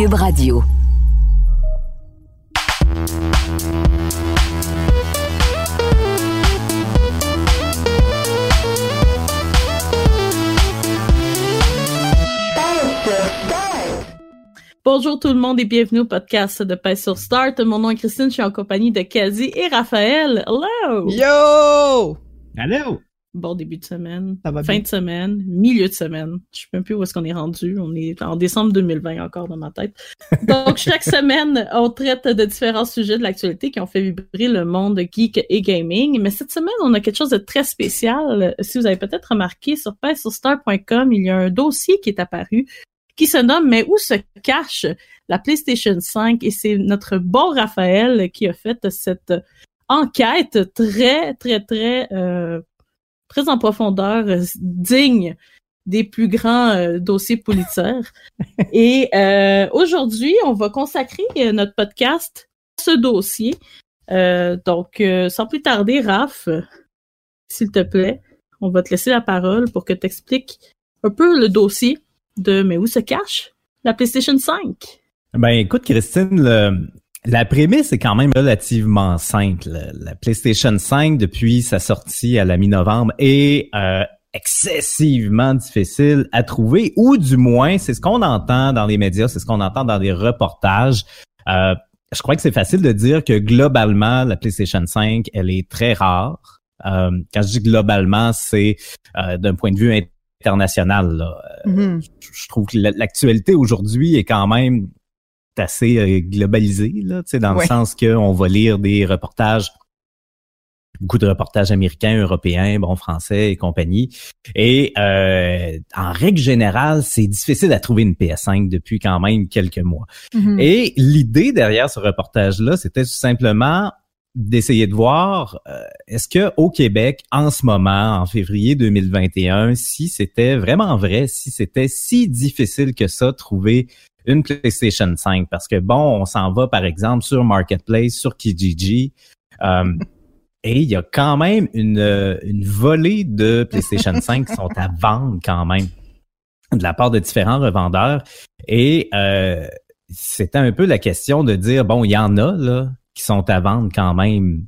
Cube Radio. Bonjour tout le monde et bienvenue au podcast de Paix sur Start. Mon nom est Christine, je suis en compagnie de Kazi et Raphaël. Hello! Yo! Hello! Bon début de semaine, Ça va fin bien? de semaine, milieu de semaine. Je sais même plus où est-ce qu'on est rendu. On est en décembre 2020 encore dans ma tête. Donc chaque semaine, on traite de différents sujets de l'actualité qui ont fait vibrer le monde geek et gaming. Mais cette semaine, on a quelque chose de très spécial. Si vous avez peut-être remarqué sur paixsurstar.com, il y a un dossier qui est apparu qui se nomme Mais où se cache la PlayStation 5? Et c'est notre bon Raphaël qui a fait cette enquête très, très, très, euh, très en profondeur, euh, digne des plus grands euh, dossiers Pulitzer. Et euh, aujourd'hui, on va consacrer euh, notre podcast à ce dossier. Euh, donc, sans plus tarder, Raph, s'il te plaît, on va te laisser la parole pour que tu expliques un peu le dossier de Mais où se cache la PlayStation 5? Ben écoute, Christine, le- la prémisse est quand même relativement simple. La PlayStation 5, depuis sa sortie à la mi-novembre, est euh, excessivement difficile à trouver, ou du moins, c'est ce qu'on entend dans les médias, c'est ce qu'on entend dans les reportages. Euh, je crois que c'est facile de dire que globalement, la PlayStation 5, elle est très rare. Euh, quand je dis globalement, c'est euh, d'un point de vue international. Là. Mhm. je trouve que la- l'actualité aujourd'hui est quand même assez euh, globalisée, là, dans Ouais. le sens qu'on va lire des reportages, beaucoup de reportages américains, européens, bon, français et compagnie. Et euh, en règle générale, c'est difficile à trouver une PS5 depuis quand même quelques mois. Mhm. Et l'idée derrière ce reportage-là, c'était tout simplement d'essayer de voir euh, est-ce que au Québec en ce moment en février 2021 si c'était vraiment vrai si c'était si difficile que ça trouver une PlayStation 5 parce que bon on s'en va par exemple sur Marketplace sur Kijiji euh, et il y a quand même une une volée de PlayStation 5 qui sont à vendre quand même de la part de différents revendeurs et euh, c'était un peu la question de dire bon il y en a là qui sont à vendre quand même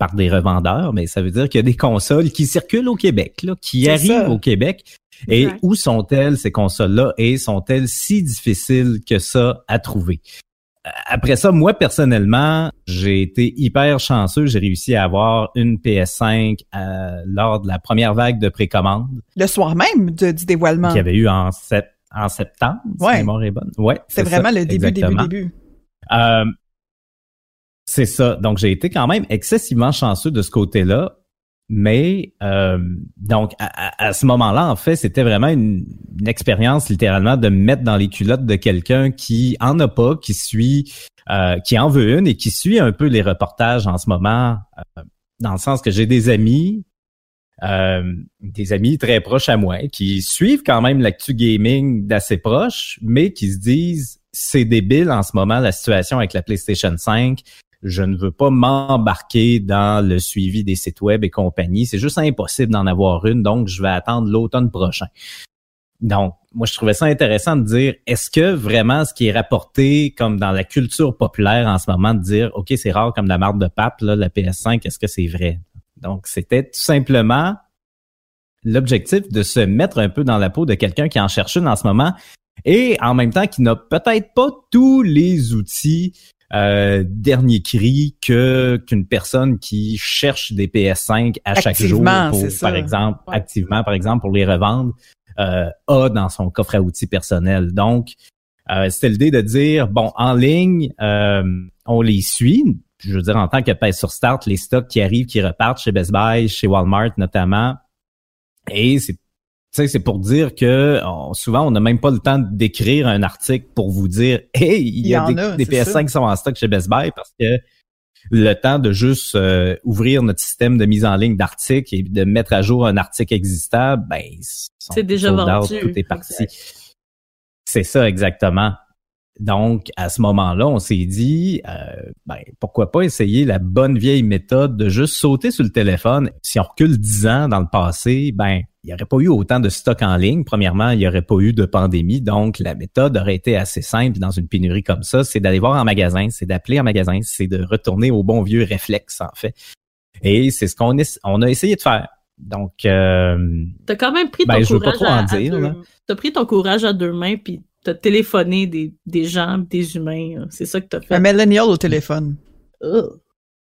par des revendeurs, mais ça veut dire qu'il y a des consoles qui circulent au Québec, là, qui arrivent ça. au Québec. Et où sont-elles, ces consoles-là, et sont-elles si difficiles que ça à trouver? Après ça, moi, personnellement, j'ai été hyper chanceux. J'ai réussi à avoir une PS5 euh, lors de la première vague de précommande Le soir même de- du dévoilement. qu'il y avait eu en, sept- en septembre, si Ouais. ma mémoire est bonne. Ouais, C'est c'est vraiment ça, le début, exactement. début, début. Euh, c'est ça. Donc, j'ai été quand même excessivement chanceux de ce côté-là. Mais euh, donc, à, à- ce moment-là, en fait, c'était vraiment une, une expérience littéralement de me mettre dans les culottes de quelqu'un qui en a pas, qui suit, euh, qui en veut une et qui suit un peu les reportages en ce moment, euh, dans le sens que j'ai des amis, euh, des amis très proches à moi, qui suivent quand même l'actu gaming d'assez proche, mais qui se disent c'est débile en ce moment la situation avec la PlayStation 5. Je ne veux pas m'embarquer dans le suivi des sites web et compagnie. C'est juste impossible d'en avoir une, donc je vais attendre l'automne prochain. Donc, moi, je trouvais ça intéressant de dire, est-ce que vraiment ce qui est rapporté comme dans la culture populaire en ce moment, de dire, OK, c'est rare comme la marque de pape, là, la PS5, est-ce que c'est vrai? Donc, c'était tout simplement l'objectif de se mettre un peu dans la peau de quelqu'un qui en cherche une en ce moment et en même temps qui n'a peut-être pas tous les outils euh, dernier cri que qu'une personne qui cherche des PS5 à chaque jour pour, par exemple Ouais. activement par exemple pour les revendre euh, a dans son coffre à outils personnel. Donc euh, c'était l'idée de dire bon en ligne euh, on les suit. Je veux dire en tant que pèse sur start les stocks qui arrivent qui repartent chez Best Buy chez Walmart notamment. Et c'est sais, c'est pour dire que souvent, on n'a même pas le temps d'écrire un article pour vous dire Hey, il y, a des, PS5 qui sont en stock chez Best Buy parce que le temps de juste euh, ouvrir notre système de mise en ligne d'articles et de mettre à jour un article existant, ben c'est déjà vendu. Tout est parti. C'est ça exactement. Donc, à ce moment-là, on s'est dit, euh, ben, pourquoi pas essayer la bonne vieille méthode de juste sauter sur le téléphone. Si on recule dix ans dans le passé, ben, il n'y aurait pas eu autant de stock en ligne. Premièrement, il n'y aurait pas eu de pandémie. Donc, la méthode aurait été assez simple dans une pénurie comme ça. C'est d'aller voir en magasin, c'est d'appeler en magasin, c'est de retourner au bon vieux réflexe, en fait. Et c'est ce qu'on on a essayé de faire. Donc, euh, t'as quand même pris ton ben, courage à, dire, T'as pris ton courage à deux mains puis t'as téléphoné des, des gens, des humains. C'est ça que t'as fait. Un millennial au téléphone.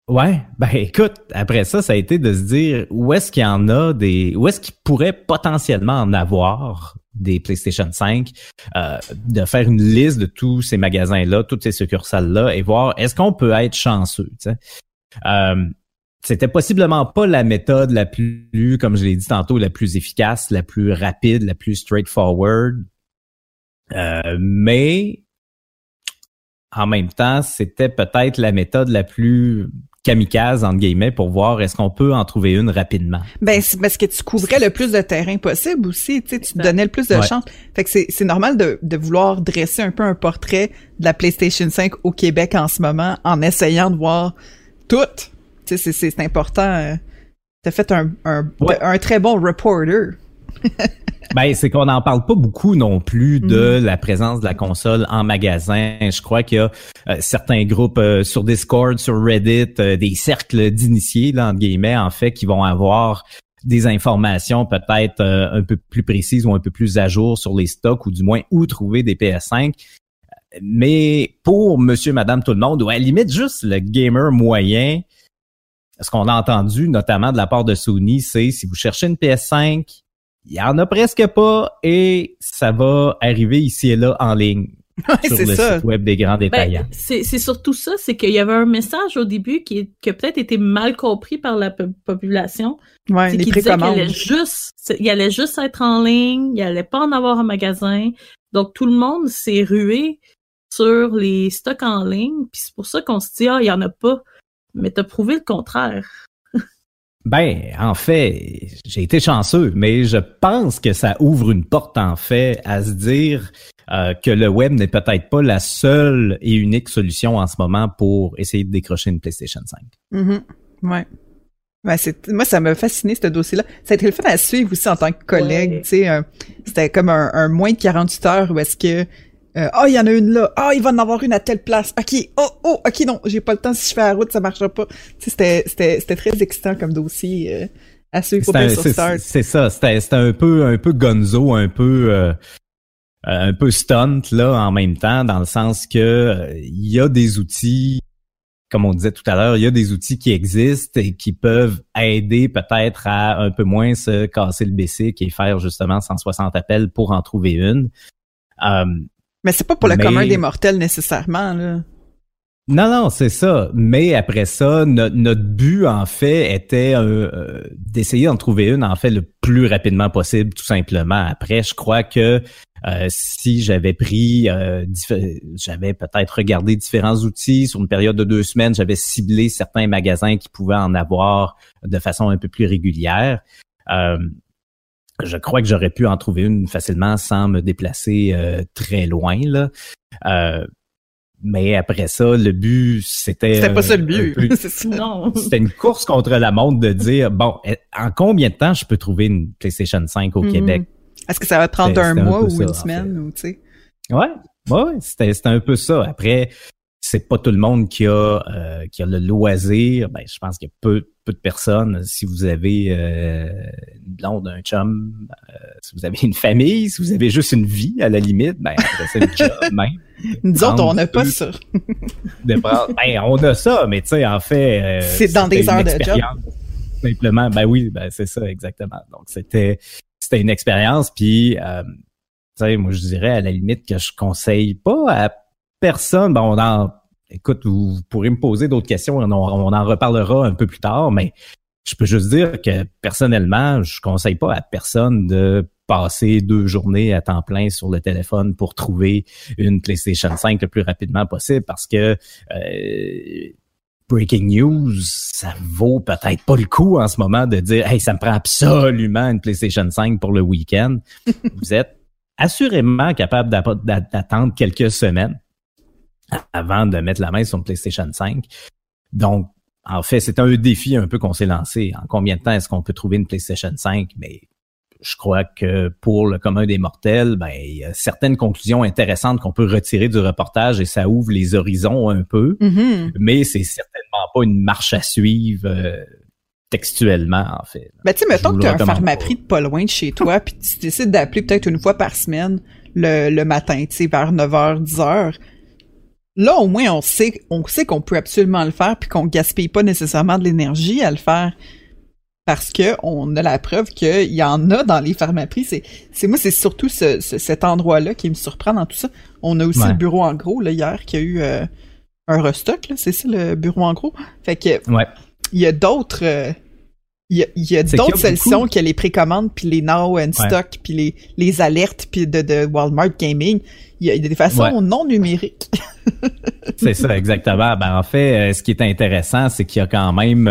Ouais, ben écoute, après ça, ça a été de se dire où est-ce qu'il y en a des, où est-ce qu'il pourrait potentiellement en avoir des PlayStation 5, euh, de faire une liste de tous ces magasins-là, toutes ces succursales-là et voir est-ce qu'on peut être chanceux. sais. Euh, c'était possiblement pas la méthode la plus, comme je l'ai dit tantôt, la plus efficace, la plus rapide, la plus straightforward. Euh, mais en même temps, c'était peut-être la méthode la plus kamikaze entre guillemets pour voir est-ce qu'on peut en trouver une rapidement. Ben c'est parce que tu couvrais le plus de terrain possible aussi, tu sais, tu te donnais le plus de chance. Fait que c'est normal de, de vouloir dresser un peu un portrait de la PlayStation 5 au Québec en ce moment en essayant de voir tout. Tu sais, c'est important. Euh, T'as fait un, un, un très bon reporter. ben, c'est qu'on n'en parle pas beaucoup non plus de mm. la présence de la console en magasin. Je crois qu'il y a euh, certains groupes euh, sur Discord, sur Reddit, euh, des cercles d'initiés, là, entre guillemets, en fait, qui vont avoir des informations peut-être un peu plus précises ou un peu plus à jour sur les stocks ou du moins où trouver des PS5. Mais pour monsieur, madame, tout le monde, ou à la limite juste le gamer moyen, ce qu'on a entendu notamment de la part de Sony, c'est si vous cherchez une PS5, il y en a presque pas et ça va arriver ici et là en ligne. sur le site web des grands ben, détaillants. c'est surtout ça, c'est qu'il y avait un message au début qui, qui a peut-être été mal compris par la population. Ouais, les qui disait qu'il allait juste, il allait juste être en ligne, il allait pas en avoir un magasin. Donc tout le monde s'est rué sur les stocks en ligne, puis c'est pour ça qu'on se dit ah il y en a pas. Mais t'as prouvé le contraire. Ben, en fait, j'ai été chanceux, mais je pense que ça ouvre une porte, en fait, à se dire euh, que le web n'est peut-être pas la seule et unique solution en ce moment pour essayer de décrocher une PlayStation 5. Mm-hmm. Ouais. Ben, moi, ça m'a fasciné, ce dossier-là. Ça a été le fait à suivre aussi en tant que collègue. Tu sais, c'était comme un, un, moins de 48 heures où est-ce que euh, ah, il y en a une là. Ah, il va en avoir une à telle place. OK. Oh, oh, OK, non, j'ai pas le temps. Si je fais la route, ça marchera pas. C'était, c'était, c'était très excitant comme dossier euh, à suivre C'est ça. C'était, c'était un peu, un peu gonzo, un peu, euh, un peu stunt, là, en même temps, dans le sens que il y a des outils, comme on disait tout à l'heure, il y a des outils qui existent et qui peuvent aider peut-être à un peu moins se casser le BC et faire justement 160 appels pour en trouver une. Mais c'est pas pour le commun des mortels nécessairement, là. Non, non, c'est ça. Mais après ça, notre but, en fait, était euh, d'essayer d'en trouver une, en fait, le plus rapidement possible, tout simplement. Après, je crois que euh, si j'avais pris, euh, j'avais peut-être regardé différents outils sur une période de deux semaines, j'avais ciblé certains magasins qui pouvaient en avoir de façon un peu plus régulière je crois que j'aurais pu en trouver une facilement sans me déplacer euh, très loin là. Euh, mais après ça, le but, c'était. C'était pas ça le but. C'était une course contre la montre de dire bon, eh, en combien de temps je peux trouver une PlayStation 5 au mm-hmm. Québec? Est-ce que ça va prendre un mois ou une semaine ou tu sais? Ouais, ouais, c'était un peu ça. Après, c'est pas tout le monde qui a euh, qui a le loisir. Ben, je pense qu'il y a peu peu de personnes. Si vous avez euh, une blonde, un chum, euh, si vous avez une famille, si vous avez juste une vie à la limite, ben c'est le job même. Nous autres, on n'a pas ça. ben, on a ça, mais tu sais, en fait, c'est dans des heures de job. Simplement, ben oui, ben c'est ça exactement. Donc c'était c'était une expérience, puis tu sais, moi je dirais à la limite que je conseille pas à personne. Bon, on en écoute, vous pourrez me poser d'autres questions, on, en reparlera un peu plus tard, mais je peux juste dire que personnellement, je conseille pas à personne de passer deux journées à temps plein sur le téléphone pour trouver une PlayStation 5 le plus rapidement possible parce que euh, breaking news, ça vaut peut-être pas le coup en ce moment de dire Hey, ça me prend absolument une PlayStation 5 pour le week-end. Vous êtes assurément capable d'attendre quelques semaines avant de mettre la main sur une PlayStation 5. Donc, en fait, c'est un défi un peu qu'on s'est lancé. En combien de temps est-ce qu'on peut trouver une PlayStation 5? Mais je crois que pour le commun des mortels, ben, il y a certaines conclusions intéressantes qu'on peut retirer du reportage et ça ouvre les horizons un peu. Mm-hmm. Mais c'est certainement pas une marche à suivre euh, textuellement, en fait. Ben, tu sais, mettons que tu as un pharmaprix de pas loin de chez toi, puis tu décides d'appeler peut-être une fois par semaine le, le matin, tu sais, vers 9h, 10h. Là, au moins, on sait, on sait qu'on peut absolument le faire, puis qu'on gaspille pas nécessairement de l'énergie à le faire parce que on a la preuve qu'il y en a dans les pharmaprix. C'est, c'est moi, c'est surtout ce, cet endroit-là qui me surprend dans tout ça. On a aussi le bureau en gros là hier qui a eu euh, un restock. Là, c'est ça le bureau en gros. Fait que il y a d'autres. Euh, il y a, d'autres solutions que les précommandes, puis les now and stock, puis les, les alertes, puis de, de Walmart Gaming. Il y a des façons non numériques. c'est ça, exactement. Ben, en fait, euh, ce qui est intéressant, c'est qu'il y a quand même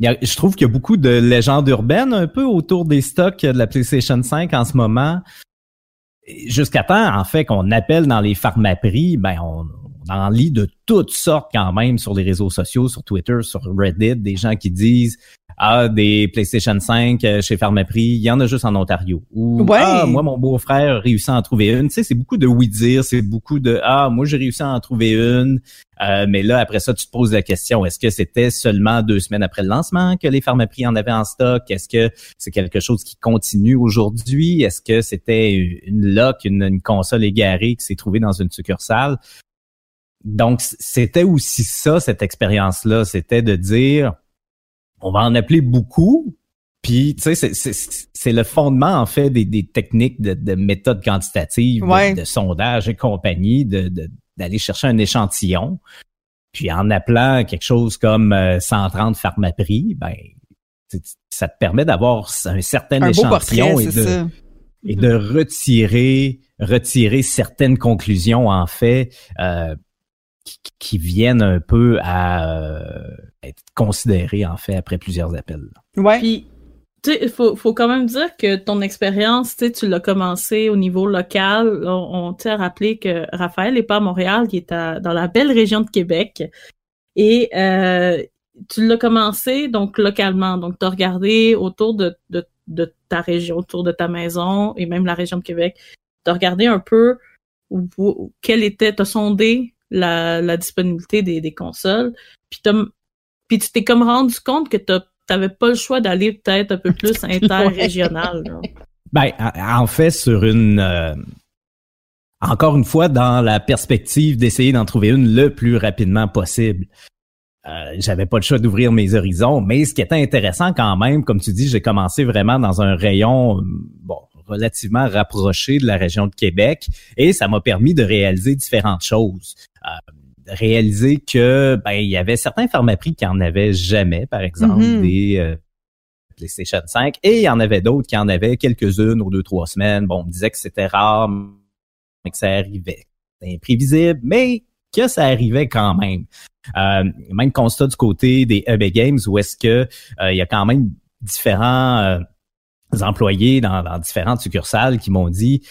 je trouve qu'il y a beaucoup de légendes urbaines un peu autour des stocks de la PlayStation 5 en ce moment. Jusqu'à temps, en fait, qu'on appelle dans les pharmaprix, ben on en lit de toutes sortes quand même sur les réseaux sociaux, sur Twitter, sur Reddit, des gens qui disent ah, des PlayStation 5 euh, chez Pharmaprix, il y en a juste en Ontario. Ou ah, moi, mon beau-frère a réussi à en trouver une. Tu sais, c'est beaucoup de oui-dire, c'est beaucoup de Ah, moi, j'ai réussi à en trouver une. Euh, mais là, après ça, tu te poses la question, est-ce que c'était seulement deux semaines après le lancement que les Pharmaprix en avaient en stock? Est-ce que c'est quelque chose qui continue aujourd'hui? Est-ce que c'était une lock, une, une console égarée qui s'est trouvée dans une succursale? Donc, c'était aussi ça, cette expérience-là. C'était de dire on va en appeler beaucoup. Puis, tu sais, c'est le fondement, en fait, des, techniques de, méthode quantitative, de, sondage et compagnie, d'aller chercher un échantillon. Puis, en appelant quelque chose comme 130 euh, pharmaprix, ben, ça te permet d'avoir un certain échantillon et, de, et de retirer retirer certaines conclusions, en fait, euh, qui, viennent un peu à euh, être considérés en fait après plusieurs appels. Ouais. Puis tu sais, il faut, faut quand même dire que ton expérience, tu tu l'as commencé au niveau local. On, t'a rappelé que Raphaël n'est pas à Montréal, il est dans la belle région de Québec. Et euh, tu l'as commencé donc localement. Donc, tu as regardé autour de, de, de, ta région, autour de ta maison et même la région de Québec. Tu as regardé un peu où, quel était, tu as sondé la, disponibilité des, consoles. Puis, puis tu t'es comme rendu compte que tu n'avais pas le choix d'aller peut-être un peu plus interrégional. ben, en fait, sur une... Euh, encore une fois, dans la perspective d'essayer d'en trouver une le plus rapidement possible. Euh, j'avais pas le choix d'ouvrir mes horizons, mais ce qui était intéressant quand même, comme tu dis, j'ai commencé vraiment dans un rayon, bon, relativement rapproché de la région de Québec et ça m'a permis de réaliser différentes choses. Euh, réaliser que ben il y avait certains pharmaprix qui en avaient jamais, par exemple mm-hmm. des euh, PlayStation 5 et il y en avait d'autres qui en avaient quelques-unes aux deux trois semaines. Bon, on me disait que c'était rare, mais que ça arrivait. C'était imprévisible, mais que ça arrivait quand même. Euh, même constat du côté des EB Games où est-ce que euh, il y a quand même différents employés dans, dans différentes succursales qui m'ont dit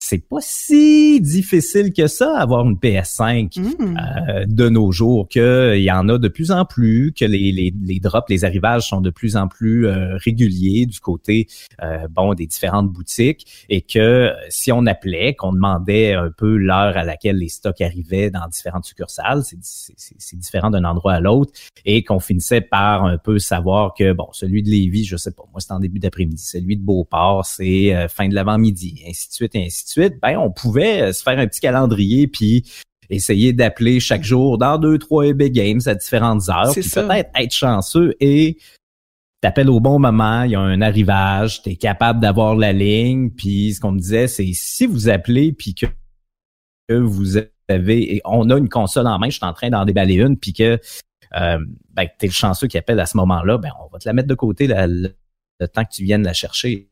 c'est pas si difficile que ça avoir une PS5 mm. euh, de nos jours que il y en a de plus en plus que les, les, les drops les arrivages sont de plus en plus euh, réguliers du côté euh, bon des différentes boutiques et que si on appelait qu'on demandait un peu l'heure à laquelle les stocks arrivaient dans différentes succursales c'est différent d'un endroit à l'autre et qu'on finissait par un peu savoir que bon celui de Lévis je sais pas moi c'est en début d'après-midi celui de Beauport c'est fin de l'avant-midi ainsi de suite et ainsi de suite, ben on pouvait euh, se faire un petit calendrier puis essayer d'appeler chaque jour dans deux, trois EB Games à différentes heures, puis peut-être être chanceux et t'appelles au bon moment, il y a un arrivage, tu es capable d'avoir la ligne, puis ce qu'on me disait, c'est si vous appelez puis que, vous avez, et on a une console en main, je suis en train d'en déballer une, puis que euh, ben, t'es le chanceux qui appelle à ce moment-là, ben on va te la mettre de côté le temps que tu viennes la chercher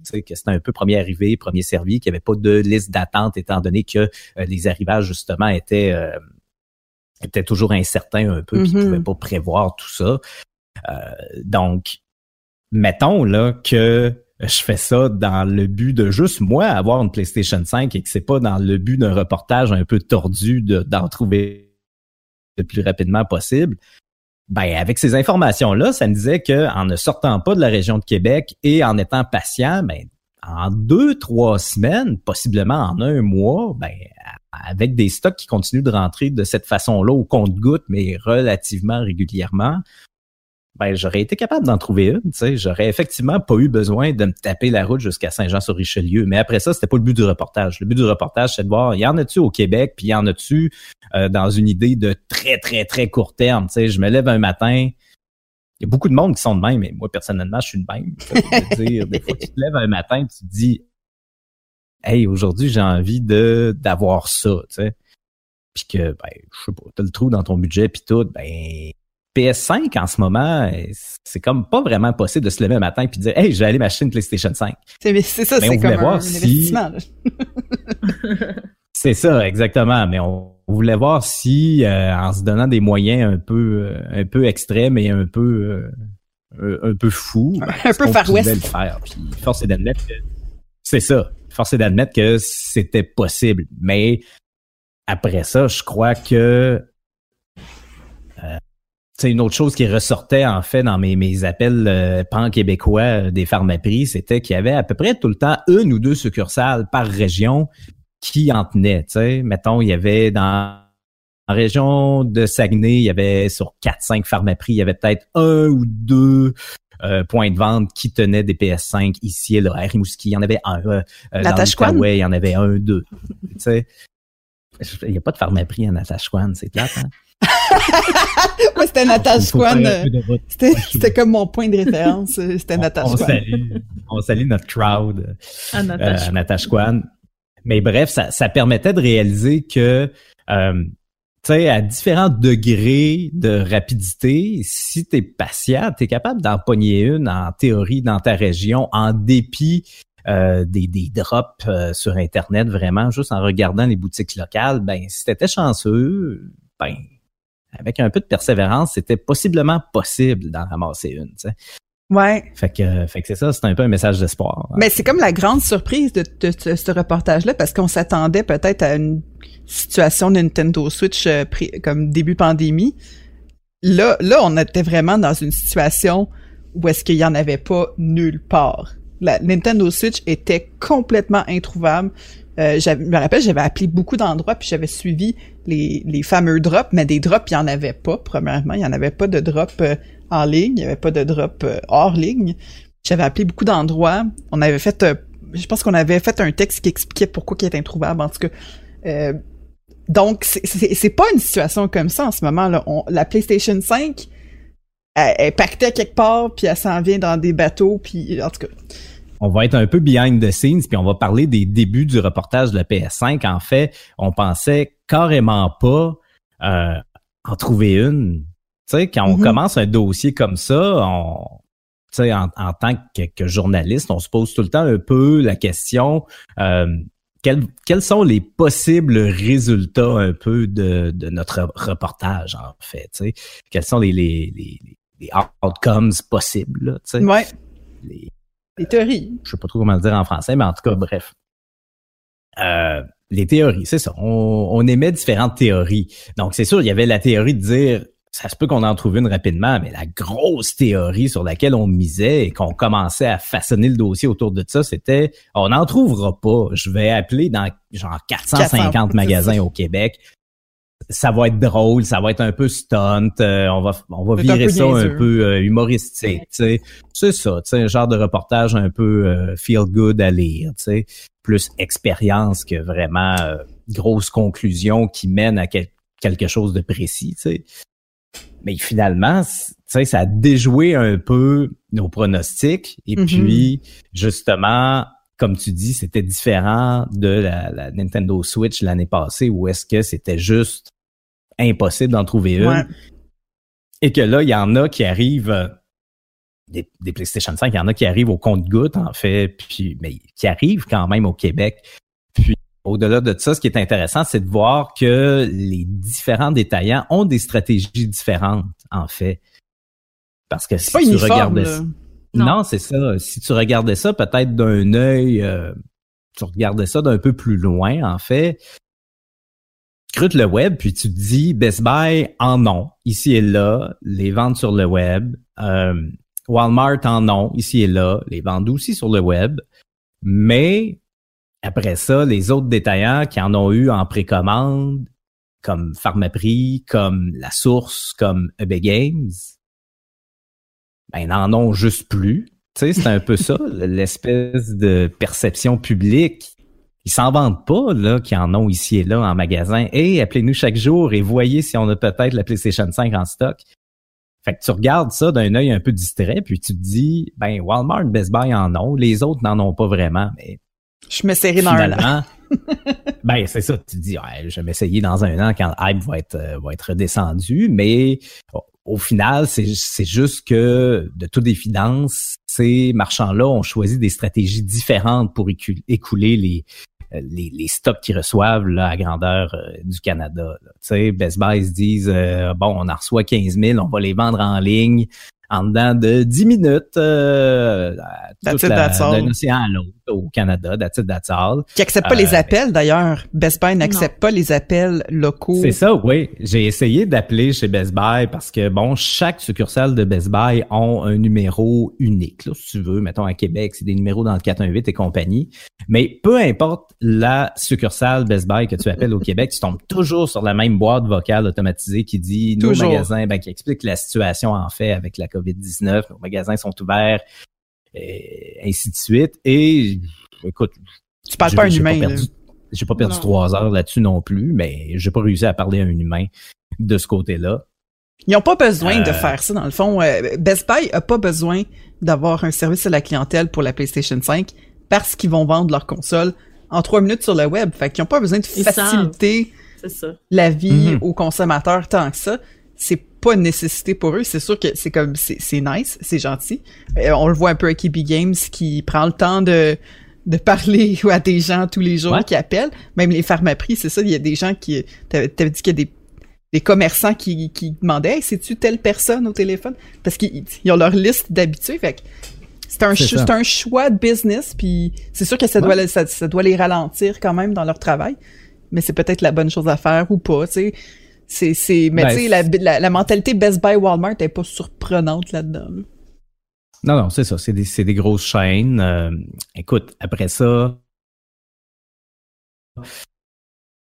que c'était un peu premier arrivé, premier servi, qu'il n'y avait pas de liste d'attente étant donné que euh, les arrivages justement étaient euh, étaient toujours incertains un peu, puis ils ne pouvaient pas prévoir tout ça. Euh, donc, mettons là que je fais ça dans le but de juste moi avoir une PlayStation 5 et que c'est pas dans le but d'un reportage un peu tordu de- d'en trouver le plus rapidement possible. Ben, avec ces informations-là, ça me disait que en ne sortant pas de la région de Québec et en étant patient, ben, en deux, trois semaines, possiblement en un mois, ben, avec des stocks qui continuent de rentrer de cette façon-là au compte-goutte, mais relativement régulièrement, ben, j'aurais été capable d'en trouver une, tu sais. J'aurais effectivement pas eu besoin de me taper la route jusqu'à Saint-Jean-sur-Richelieu. Mais après ça, c'était pas le but du reportage. Le but du reportage, c'est de voir, y en a-tu au Québec, puis y en a-tu euh, dans une idée de très, très, très court terme, tu sais. Je me lève un matin, il y a beaucoup de monde qui sont de même, mais moi, personnellement, je suis de même. Dire, des fois, tu te lèves un matin, tu te dis, hey, aujourd'hui, j'ai envie de d'avoir ça, tu sais. Puis que, ben, je sais pas, t'as le trou dans ton budget, puis tout, ben, PS5 en ce moment, c'est comme pas vraiment possible de se lever un matin puis de dire, hey, je vais aller m'acheter une PlayStation 5. C'est ça, c'est comme un, voir un si-. C'est ça, exactement. Mais on voulait voir si, euh, en se donnant des moyens un peu, euh, un peu extrêmes et un peu, euh, un, peu fous, ben, Un est-ce peu Far pouvait West. le faire. Puis force est d'admettre que c'est ça. Force est d'admettre que c'était possible. Mais après ça, je crois que euh, c'est une autre chose qui ressortait en fait dans mes, mes appels euh, pan-québécois euh, des pharmaprix, c'était qu'il y avait à peu près tout le temps une ou deux succursales par région qui en tenaient. Tu sais, mettons, il y avait dans en région de Saguenay, il y avait sur 4-5 pharmaprix, il y avait peut-être un ou deux euh, points de vente qui tenaient des PS5 ici et là. À Rimouski, il y en avait un. Euh, euh, dans Natashquan? l'Outaouais, il y en avait un, deux. tu sais. Il n'y a pas de pharmaprix à Natashquan, c'est plate, hein? Moi, c'était peu de route. C'était c'était comme mon point de référence. euh, C'était Natashquan. salue, on salue notre crowd euh, Natasha. Natashquan. Mais bref, ça, ça permettait de réaliser que, euh, tu sais, à différents degrés de rapidité, si tu es patient, tu es capable d'en pogner une en théorie dans ta région en dépit euh, des, des drops euh, sur Internet, vraiment, juste en regardant les boutiques locales. Ben, si t'étais chanceux, ben, avec un peu de persévérance, c'était possiblement possible d'en ramasser une. tu sais. Ouais. Fait que, fait que c'est ça, c'est un peu un message d'espoir. Mais c'est comme la grande surprise de, de ce- ce reportage-là parce qu'on s'attendait peut-être à une situation Nintendo Switch euh, comme début pandémie. Là, là, on était vraiment dans une situation où est-ce qu'il y en avait pas nulle part. La Nintendo Switch était complètement introuvable. Euh, je me rappelle, j'avais appelé beaucoup d'endroits puis j'avais suivi les, les fameux drops, mais des drops, il y en avait pas. Premièrement, il y en avait pas de drop euh, en ligne, il y avait pas de drop euh, hors ligne. J'avais appelé beaucoup d'endroits. On avait fait, euh, je pense qu'on avait fait un texte qui expliquait pourquoi il était introuvable. En tout cas, Euh, donc c'est pas une situation comme ça en ce moment là. On- la PlayStation 5 elle, elle pactait quelque part puis elle s'en vient dans des bateaux puis en tout cas. On va être un peu behind the scenes, puis on va parler des débuts du reportage de la PS5. En fait, on pensait carrément pas euh, en trouver une. Tu sais, quand on Mhm. commence un dossier comme ça, on, tu sais, en, en tant que, que journaliste, on se pose tout le temps un peu la question euh, quels, quels sont les possibles résultats un peu de, de notre reportage, en fait. Tu sais, quels sont les, les, les, les outcomes possibles, là, tu sais, Ouais, les- les théories. je sais pas trop comment le dire en français, mais en tout cas, bref. Euh, les théories, c'est ça. On, on émet différentes théories. Donc, c'est sûr, il y avait la théorie de dire, ça se peut qu'on en trouve une rapidement, mais la grosse théorie sur laquelle on misait et qu'on commençait à façonner le dossier autour de ça, c'était, on n'en trouvera pas. Je vais appeler dans genre 450 400, magasins au Québec. Ça va être drôle, ça va être un peu stunt, euh, on va on va un virer ça un peu euh, humoristique. C'est ça, tu sais, un genre de reportage un peu euh, feel good à lire, tu sais, plus expérience que vraiment euh, grosse conclusion qui mène à quel- quelque chose de précis, tu sais. Mais finalement, tu sais, ça a déjoué un peu nos pronostics et Mhm. puis justement, comme tu dis, c'était différent de la, la Nintendo Switch l'année passée où est-ce que c'était juste impossible d'en trouver une Ouais. et que là, il y en a qui arrivent des, des, PlayStation 5, il y en a qui arrivent au compte-goutte, en fait, puis mais qui arrivent quand même au Québec. Puis au-delà de ça, ce qui est intéressant, c'est de voir que les différents détaillants ont des stratégies différentes, en fait. Parce que si tu regardais ça, non, c'est ça. Si tu regardais ça peut-être d'un œil, euh, tu regardais ça d'un peu plus loin, en fait. Tu le web, puis tu te dis Best Buy en non, ici et là, les ventes sur le web. Euh, Walmart en non, ici et là, les ventes aussi sur le web. Mais après ça, les autres détaillants qui en ont eu en précommande, comme Pharmaprix, comme La Source, comme eBay Games, ben, n'en ont juste plus. Tu sais, c'est un peu ça, l'espèce de perception publique. Ils s'en vendent pas, là, qui en ont ici et là en magasin. Et appelez-nous chaque jour et voyez si on a peut-être la PlayStation 5 en stock. Fait que tu regardes ça d'un œil un peu distrait, puis tu te dis, ben, Walmart, Best Buy en ont, les autres n'en ont pas vraiment, mais je m'essayerai dans un an. ben, c'est ça. Tu te dis, ouais, je vais m'essayer dans un an quand le hype va être, euh, va être redescendu. Mais au final, c'est juste que, de toute évidence, ces marchands-là ont choisi des stratégies différentes pour écouler les, euh, les, les, stocks qu'ils reçoivent là, à grandeur euh, du Canada. Tu sais, Best Buy se disent bon, on en reçoit 15 000, on va les vendre en ligne en dedans de 10 minutes euh, d'un océan à l'autre au Canada, that's it, that's all. Qui accepte pas les euh, appels d'ailleurs. Best Buy n'accepte pas les appels locaux. C'est ça, oui. J'ai essayé d'appeler chez Best Buy parce que bon, chaque succursale de Best Buy ont un numéro unique. Là, si tu veux, mettons à Québec, c'est des numéros dans le 418 et compagnie. Mais peu importe la succursale Best Buy que tu appelles au Québec, tu tombes toujours sur la même boîte vocale automatisée qui dit nos magasins, ben, qui explique la situation en fait avec la COVID-19, nos magasins sont ouverts, et ainsi de suite. Et écoute, tu parles pas à un humain. J'ai pas perdu trois heures là-dessus non plus, mais j'ai pas réussi à parler à un humain de ce côté-là. Ils n'ont pas besoin de euh, faire ça, dans le fond. Euh, Best Buy a pas besoin d'avoir un service à la clientèle pour la PlayStation 5 parce qu'ils vont vendre leur console en trois minutes sur le web. Fait qu'ils n'ont pas besoin de faciliter la vie mhm. aux consommateurs tant que ça. C'est pas une nécessité pour eux. C'est sûr que c'est comme c'est nice, c'est gentil. Euh, on le voit un peu avec EB Games qui prend le temps de de parler à des gens tous les jours qui appellent. Même les pharmaprix, c'est ça. Il y a des gens qui t'avais dit qu'il y a des des commerçants qui, qui demandaient hey, c'est-tu telle personne au téléphone? Parce qu'ils ont leur liste d'habitués fait c'est un, c'est un choix de business puis c'est sûr que ça doit ça, ça, doit les ralentir quand même dans leur travail mais c'est peut-être la bonne chose à faire ou pas tu sais c'est, c'est, mais tu sais, ben, la, la, mentalité Best Buy Walmart est pas surprenante là-dedans. Non, non, c'est ça. C'est des, c'est des grosses chaînes. Euh, écoute, après ça,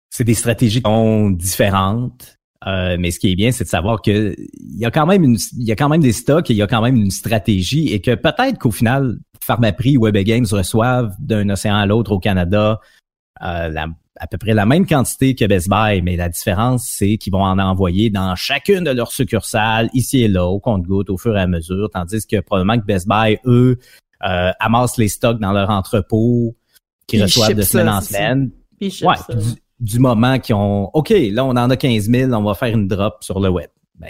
c'est des stratégies qui sont différentes. Euh, mais ce qui est bien, c'est de savoir que il y a quand même une, il y a quand même des stocks et il y a quand même une stratégie et que peut-être qu'au final, Pharmaprix ou Web Games reçoivent d'un océan à l'autre au Canada euh, la à peu près la même quantité que Best Buy, mais la différence, c'est qu'ils vont en envoyer dans chacune de leurs succursales, ici et là, au compte-goutte, au fur et à mesure, tandis que probablement que Best Buy, eux, euh, amassent les stocks dans leur entrepôt, qui reçoivent de semaine en semaine. ouais, du, moment qu'ils ont, OK, là, on en a 15 000, on va faire une drop sur le web. Ben,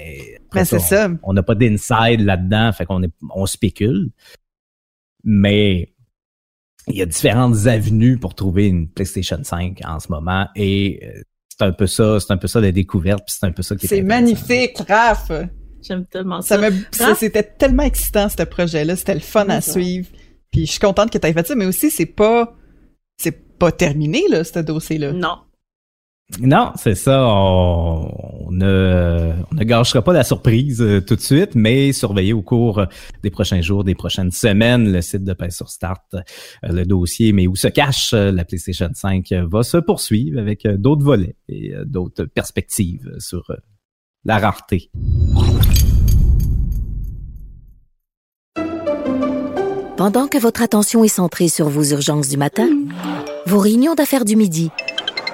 ben c'est ça. On n'a pas d'inside là-dedans, fait qu'on est, on spécule. Mais il y a différentes avenues pour trouver une PlayStation 5 en ce moment et euh, c'est un peu ça, c'est un peu ça la découverte, puis c'est un peu ça qui est C'est magnifique, Raph. J'aime tellement ça. ça, c'était tellement excitant ce projet-là, c'était le fun à suivre. Puis je suis contente que tu aies fait ça, mais aussi c'est pas c'est pas terminé là ce dossier là. Non. Non, c'est ça. On, ne, gâchera pas la surprise euh, tout de suite, mais surveillez au cours des prochains jours, des prochaines semaines, le site de Paix sur Start, euh, le dossier, mais où se cache euh, la PlayStation 5 va se poursuivre avec d'autres volets et d'autres perspectives sur la rareté. Pendant que votre attention est centrée sur vos urgences du matin, vos réunions d'affaires du midi,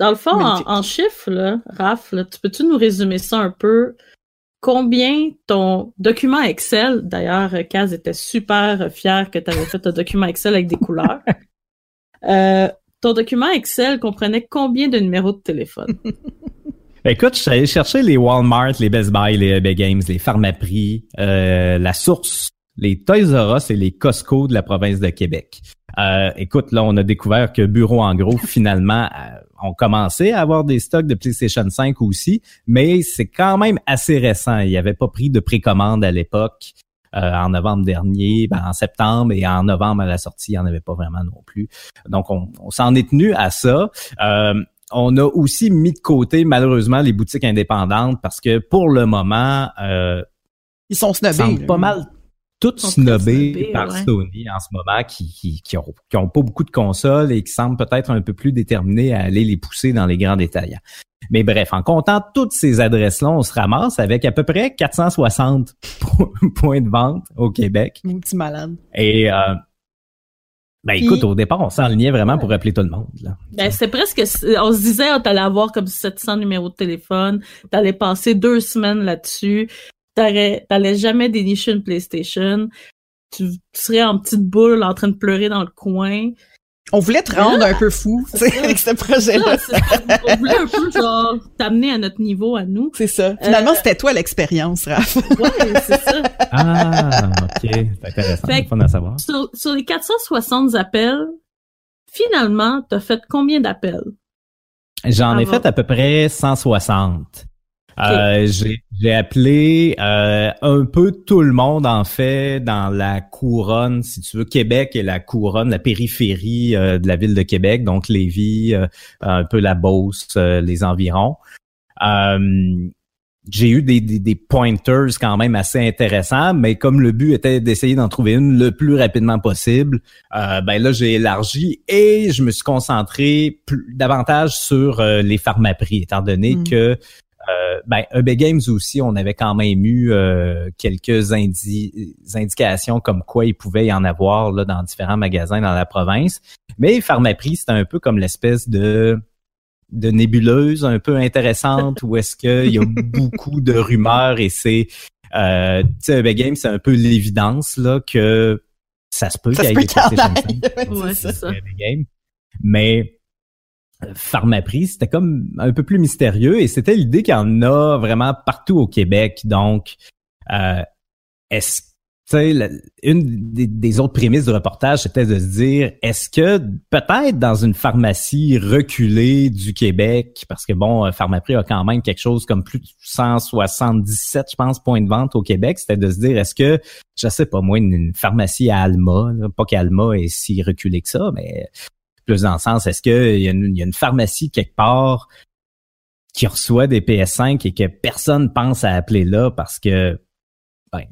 Dans le fond, en, chiffres, là, Raph, là, tu peux-tu nous résumer ça un peu? Combien ton document Excel, d'ailleurs, Kaz était super fier que tu avais fait un document Excel avec des couleurs. Euh, ton document Excel comprenait combien de numéros de téléphone? Écoute, je suis allé chercher les Walmart, les Best Buy, les eBay Games, les Pharmaprix, euh, la Source, les Toys R Us et les Costco de la province de Québec. Euh, écoute, là, on a découvert que Bureau en gros, finalement, euh, ont commencé à avoir des stocks de PlayStation 5 aussi, mais c'est quand même assez récent. Il n'y avait pas pris de précommande à l'époque. euh, en novembre dernier, ben, en septembre et en novembre à la sortie, il n'y en avait pas vraiment non plus. Donc, on, on s'en est tenu à ça. Euh, on a aussi mis de côté, malheureusement, les boutiques indépendantes parce que pour le moment, euh, Ils sont snobés. pas mal toutes snobées par ouais. Sony en ce moment, qui, qui, qui, ont, qui ont pas beaucoup de consoles et qui semblent peut-être un peu plus déterminés à aller les pousser dans les grands détaillants. Mais bref, en comptant toutes ces adresses-là, on se ramasse avec à peu près 460 po- points de vente au Québec. Mon petit malade. Et euh, ben écoute, au départ, on s'enlignait vraiment pour appeler tout le monde. Là. Ben, c'est presque, on se disait, oh, t'allais avoir comme 700 numéros de téléphone, t'allais passer deux semaines là-dessus, t'allais jamais dénicher une PlayStation, tu, tu serais en petite boule en train de pleurer dans le coin. On voulait te rendre un peu fou, tu sais, ça. avec ce projet-là. on voulait un peu, genre, t'amener à notre niveau à nous. C'est ça. Finalement, Euh, c'était toi l'expérience, Raph. Ouais, c'est ça. Ah, ok, c'est intéressant, Fait c'est fun à savoir. Sur, sur les 460 appels, finalement, t'as fait combien d'appels? J'en ai fait à peu près 160. Euh, j'ai j'ai appelé euh, un peu tout le monde en fait dans la couronne, si tu veux, Québec et la couronne, la périphérie euh, de la ville de Québec, donc Lévis, euh, un peu la Beauce, euh, les environs. Euh, j'ai eu des, des, des pointers quand même assez intéressants, mais comme le but était d'essayer d'en trouver une le plus rapidement possible, euh, ben là j'ai élargi et je me suis concentré plus, davantage sur euh, les pharmaprix, étant donné Mm. que ben EB Games aussi, on avait quand même eu euh, quelques indi- indications comme quoi il pouvait y en avoir là, dans différents magasins dans la province. Mais Pharmaprix, c'était un peu comme l'espèce de de nébuleuse un peu intéressante où est-ce qu'il y a beaucoup de rumeurs et c'est euh, tu sais EB Games, c'est un peu l'évidence là que ça se peut qu'il y ait des qu'il y en PlayStation 5. aille. Ouais, C'est c'est ça. Mais euh, Pharmaprix, c'était comme un peu plus mystérieux et c'était l'idée qu'il y en a vraiment partout au Québec. Donc, euh, est-ce une des, autres prémices du reportage, c'était de se dire, est-ce que peut-être dans une pharmacie reculée du Québec, parce que bon, euh, Pharmaprix a quand même quelque chose comme plus de 177, je pense, points de vente au Québec, c'était de se dire, est-ce que, je sais pas moi, une, pharmacie à Alma, pas qu'Alma est si reculée que ça, mais plus dans le sens, est-ce qu'il y, a une- il y a une pharmacie quelque part qui reçoit des PS5 et que personne pense à appeler là parce que, ben,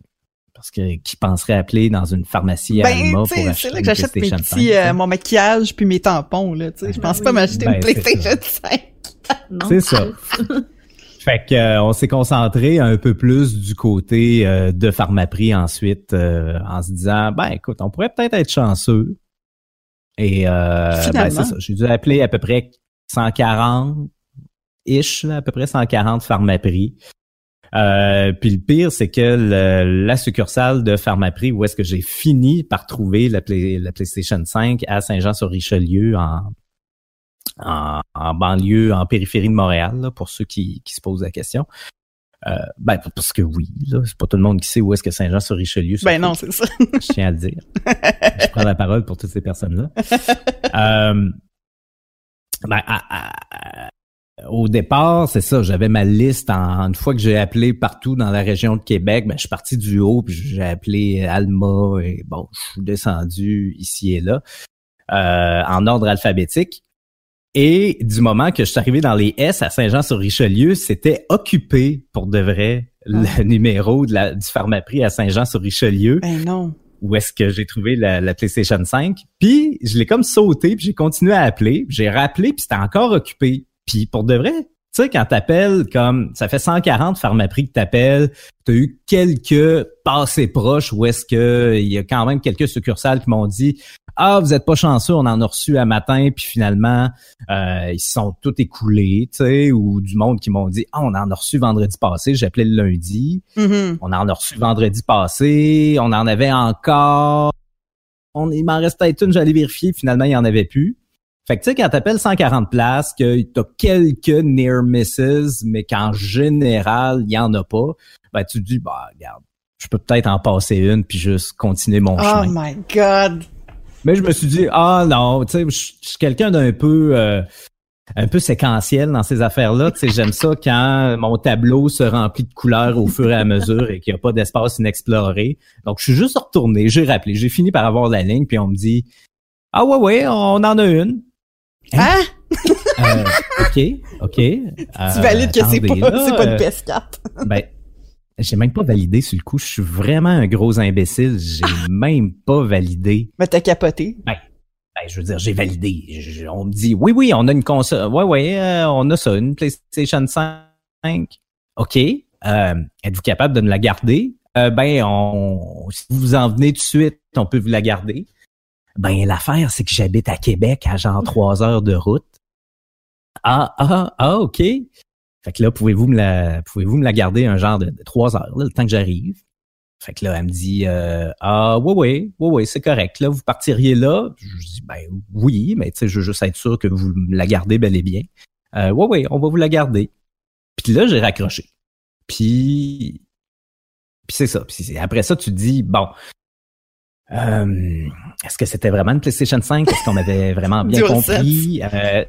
parce que qui penserait appeler dans une pharmacie à Alma Ben, pour tu sais, acheter c'est là une que j'achète mes PlayStation 5, petits, euh, mon maquillage puis mes tampons, là, tu sais. Je pense oui. pas m'acheter Ben, une PlayStation 5. Non? C'est ça. Fait que euh, on s'est concentré un peu plus du côté euh, de Pharmaprix ensuite euh, en se disant ben écoute, on pourrait peut-être être chanceux. Et euh, ben, c'est ça, j'ai dû appeler à peu près 140 ish, là, à peu près 140 Pharmaprix. Euh, puis le pire, c'est que le- la succursale de Pharmaprix, où est-ce que j'ai fini par trouver la, Play- la PlayStation 5 à Saint-Jean-sur-Richelieu en, en, en banlieue, en périphérie de Montréal, là, pour ceux qui, qui se posent la question. Euh, ben, parce que oui, là, c'est pas tout le monde qui sait où est-ce que Saint-Jean-sur-Richelieu se Ben non, c'est ça. Je tiens à le dire. Je prends la parole pour toutes ces personnes-là. Euh, ben, à- à- au départ, c'est ça, j'avais ma liste en, une fois que j'ai appelé partout dans la région de Québec, ben, je suis parti du haut, puis j'ai appelé Alma et bon, je suis descendu ici et là, euh, en ordre alphabétique. Et du moment que je suis arrivé dans les S à Saint-Jean-sur-Richelieu, c'était occupé pour de vrai le numéro de la, du Pharmaprix à Saint-Jean-sur-Richelieu Ben non. où est-ce que j'ai trouvé la, la PlayStation 5. Puis je l'ai comme sauté, puis j'ai continué à appeler. J'ai rappelé, puis c'était encore occupé. Puis pour de vrai, Tu sais, quand t'appelles comme ça fait 140 pharmaprix que t'appelles, t'as eu quelques passés proches où est-ce que il y a quand même quelques succursales qui m'ont dit Ah, vous êtes pas chanceux, on en a reçu à matin, puis finalement, euh, ils sont tous écoulés, tu sais, ou du monde qui m'ont dit Ah, on en a reçu vendredi passé, j'appelais le lundi. Mhm. On en a reçu vendredi passé, on en avait encore. On, il m'en peut-être une, j'allais vérifier, finalement, il y en avait plus. Fait que tu sais, quand t'appelles 140 places, que t'as quelques near misses, mais qu'en général, il y en a pas, ben tu te dis, bah regarde, je peux peut-être en passer une puis juste continuer mon Oh chemin. my god. Mais je me suis dit, ah non, tu sais, je je suis quelqu'un d'un peu euh, un peu séquentiel dans ces affaires-là. Tu sais, j'aime ça quand mon tableau se remplit de couleurs au fur et à mesure et qu'il n'y a pas d'espace inexploré. Donc, je suis juste retourné, j'ai rappelé, j'ai fini par avoir la ligne, puis on me dit, ah ouais, ouais, on en a une. Hein? Euh, OK, OK. tu valides que c'est pas, c'est pas une euh, PS4. ben, j'ai même pas validé sur le coup. Je suis vraiment un gros imbécile. J'ai même pas validé. Mais t'as capoté. Ben, je veux dire, j'ai validé. Je- on me dit, oui, oui, on a une console. Ouais, ouais, euh, on a ça, une PlayStation 5. OK. Euh, Êtes-vous capable de nous la garder? Euh, ben, on, si vous en venez tout de suite, on peut vous la garder. Ben, l'affaire, c'est que j'habite à Québec à genre trois heures de route. Ah, ah, ah, OK. Fait que là, pouvez-vous me la, pouvez-vous me la garder un genre de, trois heures, là, le temps que j'arrive? Fait que là, elle me dit euh, Ah ouais, ouais, ouais, ouais, c'est correct. Là, vous partiriez là? Je dis Ben oui, mais tu sais, je veux juste être sûr que vous me la gardez bel et bien. Euh, ouais, ouais, on va vous la garder. Puis là, j'ai raccroché. Puis. Puis c'est ça. Puis après ça, tu te dis Bon. Euh, est-ce que c'était vraiment une PlayStation 5? Est-ce qu'on avait vraiment bien compris? Euh,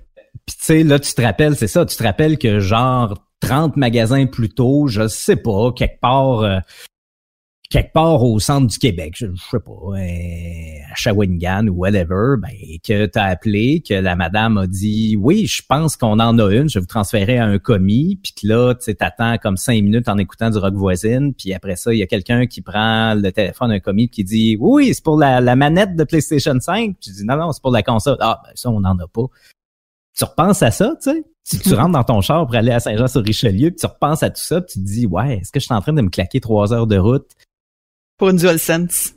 puis tu sais, là, tu te rappelles, c'est ça, tu te rappelles que genre 30 magasins plus tôt, je sais pas, quelque part, euh, quelque part au centre du Québec, je, je sais pas, euh, à Shawinigan ou whatever, ben, que t'as appelé, que la madame a dit, oui, je pense qu'on en a une, je vais vous transférer à un commis, puis que là, tu t'attends comme cinq minutes en écoutant du rock voisine, puis après ça, il y a quelqu'un qui prend le téléphone d'un commis qui dit, oui, c'est pour la, la manette de PlayStation 5, puis tu dis, non, non, c'est pour la console. Ah, ben ça, on n'en a pas tu repenses à ça, tu sais? Tu, tu rentres dans ton char pour aller à Saint-Jean-sur-Richelieu, puis tu repenses à tout ça, puis tu te dis, ouais, est-ce que je suis en train de me claquer trois heures de route? Pour une DualSense.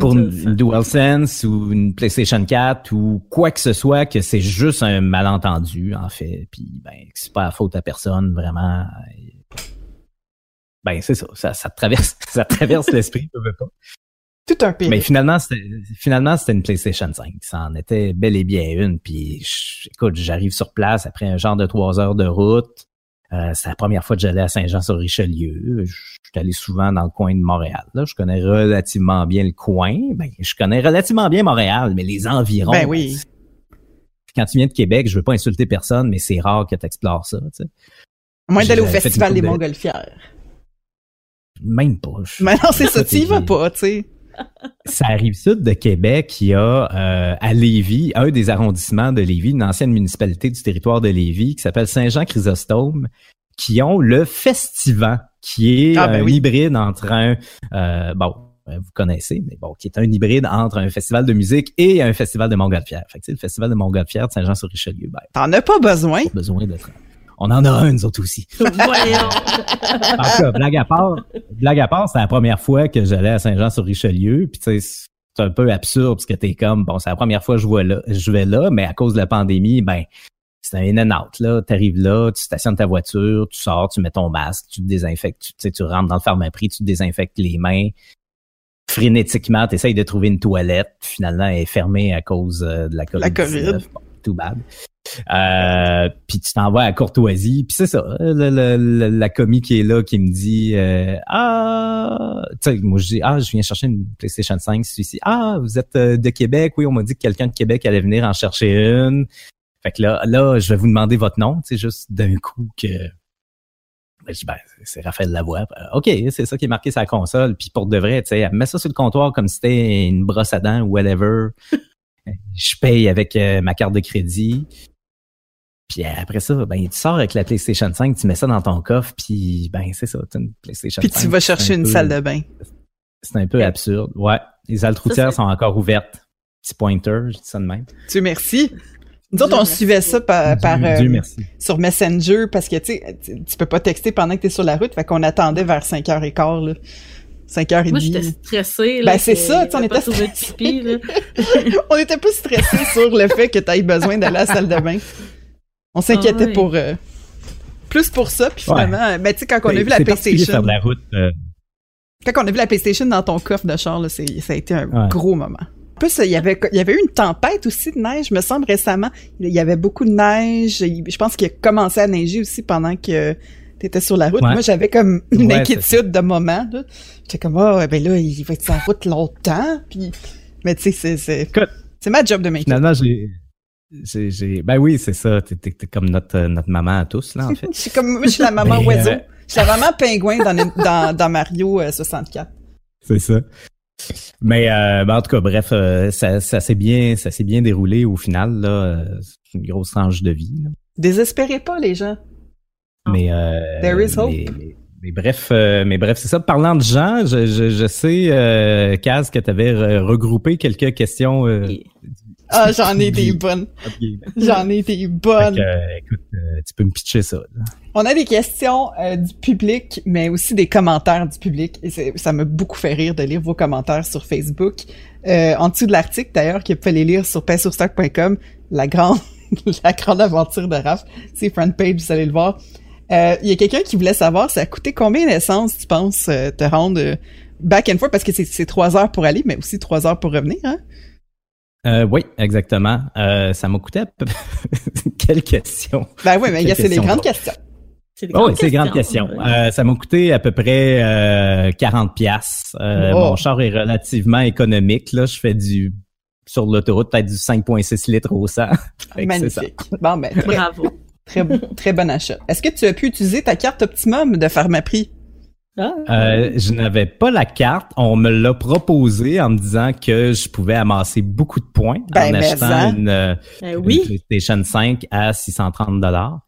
pour une, une DualSense ou une PlayStation 4 ou quoi que ce soit, que c'est juste un malentendu, en fait, puis ben, que c'est pas la faute à personne, vraiment. Ben, c'est ça, ça, ça te traverse, ça traverse l'esprit, tu veux pas. Tout un pire. Mais finalement, c'était, finalement, c'était une PlayStation 5. Ça en était bel et bien une. Puis, je- écoute, j'arrive sur place après un genre de trois heures de route. Euh, c'est la première fois que j'allais à Saint-Jean-sur-Richelieu. Je suis allé souvent dans le coin de Montréal. Là, je connais relativement bien le coin. Ben, je connais relativement bien Montréal, mais les environs. Ben oui. Quand tu viens de Québec, je veux pas insulter personne, mais c'est rare que tu explores ça. tu sais. À moins d'aller au Festival des de- Montgolfières. Même pas. Je- Mais non, c'est ça, tu y vas pas, tu sais. Ça arrive sud de Québec, il y a euh, à Lévis, un des arrondissements de Lévis, une ancienne municipalité du territoire de Lévis qui s'appelle Saint-Jean-Chrysostome, qui ont le Festival, qui est Ah, ben un oui. hybride entre un, euh, bon, euh, vous connaissez, mais bon, qui est un hybride entre un festival de musique et un festival de Montgolfière. Fait que, le festival de Montgolfière de Saint-Jean-sur-Richelieu, ben, T'en as pas besoin. pas besoin d'être... On en a un, nous autres aussi. Voyons. En tout cas, blague à part, blague à part, c'est la première fois que j'allais à Saint-Jean-sur-Richelieu. Puis tu sais, c'est un peu absurde parce que t'es comme, bon, c'est la première fois que je, vois là, je vais là, mais à cause de la pandémie, ben, c'est un in and out. Là, t'arrives là, tu stationnes ta voiture, tu sors, tu mets ton masque, tu te désinfectes, tu tu sais, tu rentres dans le pharmaprix, tu te désinfectes les mains. Frénétiquement, t'essayes de trouver une toilette, finalement, elle est fermée à cause euh, de la COVID. La COVID. Bon, bad. Euh, puis tu t'en vas à Courtoisie, puis c'est ça, le- la commis qui est là qui me dit euh, ah, tu sais, moi je dis ah, je viens chercher une PlayStation 5, celui-ci. Ah, vous êtes euh, de Québec, oui, on m'a dit que quelqu'un de Québec allait venir en chercher une. Fait que là, là, je vais vous demander votre nom, tu sais, juste d'un coup que ben, je dis, ben, c'est Raphaël Lavoie. Euh, OK, c'est ça qui est marqué sur la console. Puis pour de vrai, tu sais, elle met ça sur le comptoir comme si c'était une brosse à dents ou whatever. Je paye avec euh, ma carte de crédit. Puis après ça, ben, tu sors avec la PlayStation 5, tu mets ça dans ton coffre, puis ben, c'est ça, t'as une PlayStation Puis 5. tu vas chercher un une peu- salle de bain. C'est un peu absurde. Ouais, les haltes routières sont encore ouvertes. Petit pointer, je dis ça de même. Dieu merci. Nous autres, on merci. suivait ça par, par, Dieu, euh, Dieu merci. sur Messenger parce que, tu sais, tu- tu peux pas texter pendant que t'es sur la route, fait qu'on attendait vers 5h15, là. 5h30. Moi, j'étais stressée. Là, Ben, c'est ça, tu sais, on était de pipi, là. on était plus stressés sur le fait que t'aies besoin d'aller à la salle de bain. On s'inquiétait Ah ouais. pour... euh, plus pour ça, puis Ouais. finalement... euh, Ben, tu sais, quand on a vu la PlayStation... faire de la route. euh, Quand on a vu la PlayStation dans ton coffre de char, là, ça a été un Ouais. gros moment. En plus, il y avait, il y avait eu une tempête aussi de neige, me semble, récemment. Il y avait beaucoup de neige. Je pense qu'il a commencé à neiger aussi pendant que t'étais sur la route. Ouais. Moi, j'avais comme une Ouais, inquiétude de moment. J'étais comme, oh, ben là, il va être sur la route longtemps. Puis... Mais tu sais, c'est, c'est, ma job de m'inquiéter. Finalement, j'ai. j'ai- j'ai- Ben oui, c'est ça. T'es t'es comme notre, euh, notre maman à tous, là, en fait. Je suis comme, moi, je suis la maman oiseau. euh, Je suis la maman pingouin dans, dans, dans Mario euh, 64. C'est ça. Mais euh, ben, en tout cas, bref, euh, ça, ça s'est bien, ça s'est bien déroulé au final. Là, Euh, c'est une grosse tranche de vie. là. Désespérez pas, les gens. Mais, euh, There is hope. mais, mais- mais bref, euh, mais bref, c'est ça. Parlant de gens, je, je, je sais, euh, Kaz, que tu avais regroupé quelques questions. euh, Et- Ah, j'en ai des bonnes. J'en ai des bonnes. euh, écoute, euh, tu peux me pitcher ça. là. On a des questions euh, du public, mais aussi des commentaires du public. Et ça m'a beaucoup fait rire de lire vos commentaires sur Facebook. Euh, en dessous de l'article, d'ailleurs, que vous pouvez les lire sur painsurstock.com, la grande, la grande aventure de Raph. C'est front page, vous allez le voir. Euh, Il y a quelqu'un qui voulait savoir, ça a coûté combien d'essence, tu penses, euh, te rendre euh, back and forth, parce que c'est- c'est trois heures pour aller, mais aussi trois heures pour revenir, hein? Euh, oui, exactement. Euh, ça m'a coûté à peu... Quelle question. Ben oui, mais il y a- Quelle c'est les question, grandes questions. C'est des Oh, grandes oui, c'est grande question. ouais. Euh, ça m'a coûté à peu près euh, 40 pièces. Euh, Oh. Mon char est relativement économique. Là, je fais du sur l'autoroute peut-être du 5,6 litres au 100. Fait que c'est ça. Magnifique. Bon, ben, Bravo. Très, très bon achat. Est-ce que tu as pu utiliser ta carte Optimum de Pharmaprix? Ah, Euh, je n'avais pas la carte. On me l'a proposé en me disant que je pouvais amasser beaucoup de points Ben, en mais achetant ça. une, euh, ben une. PlayStation 5 à 630 dollars.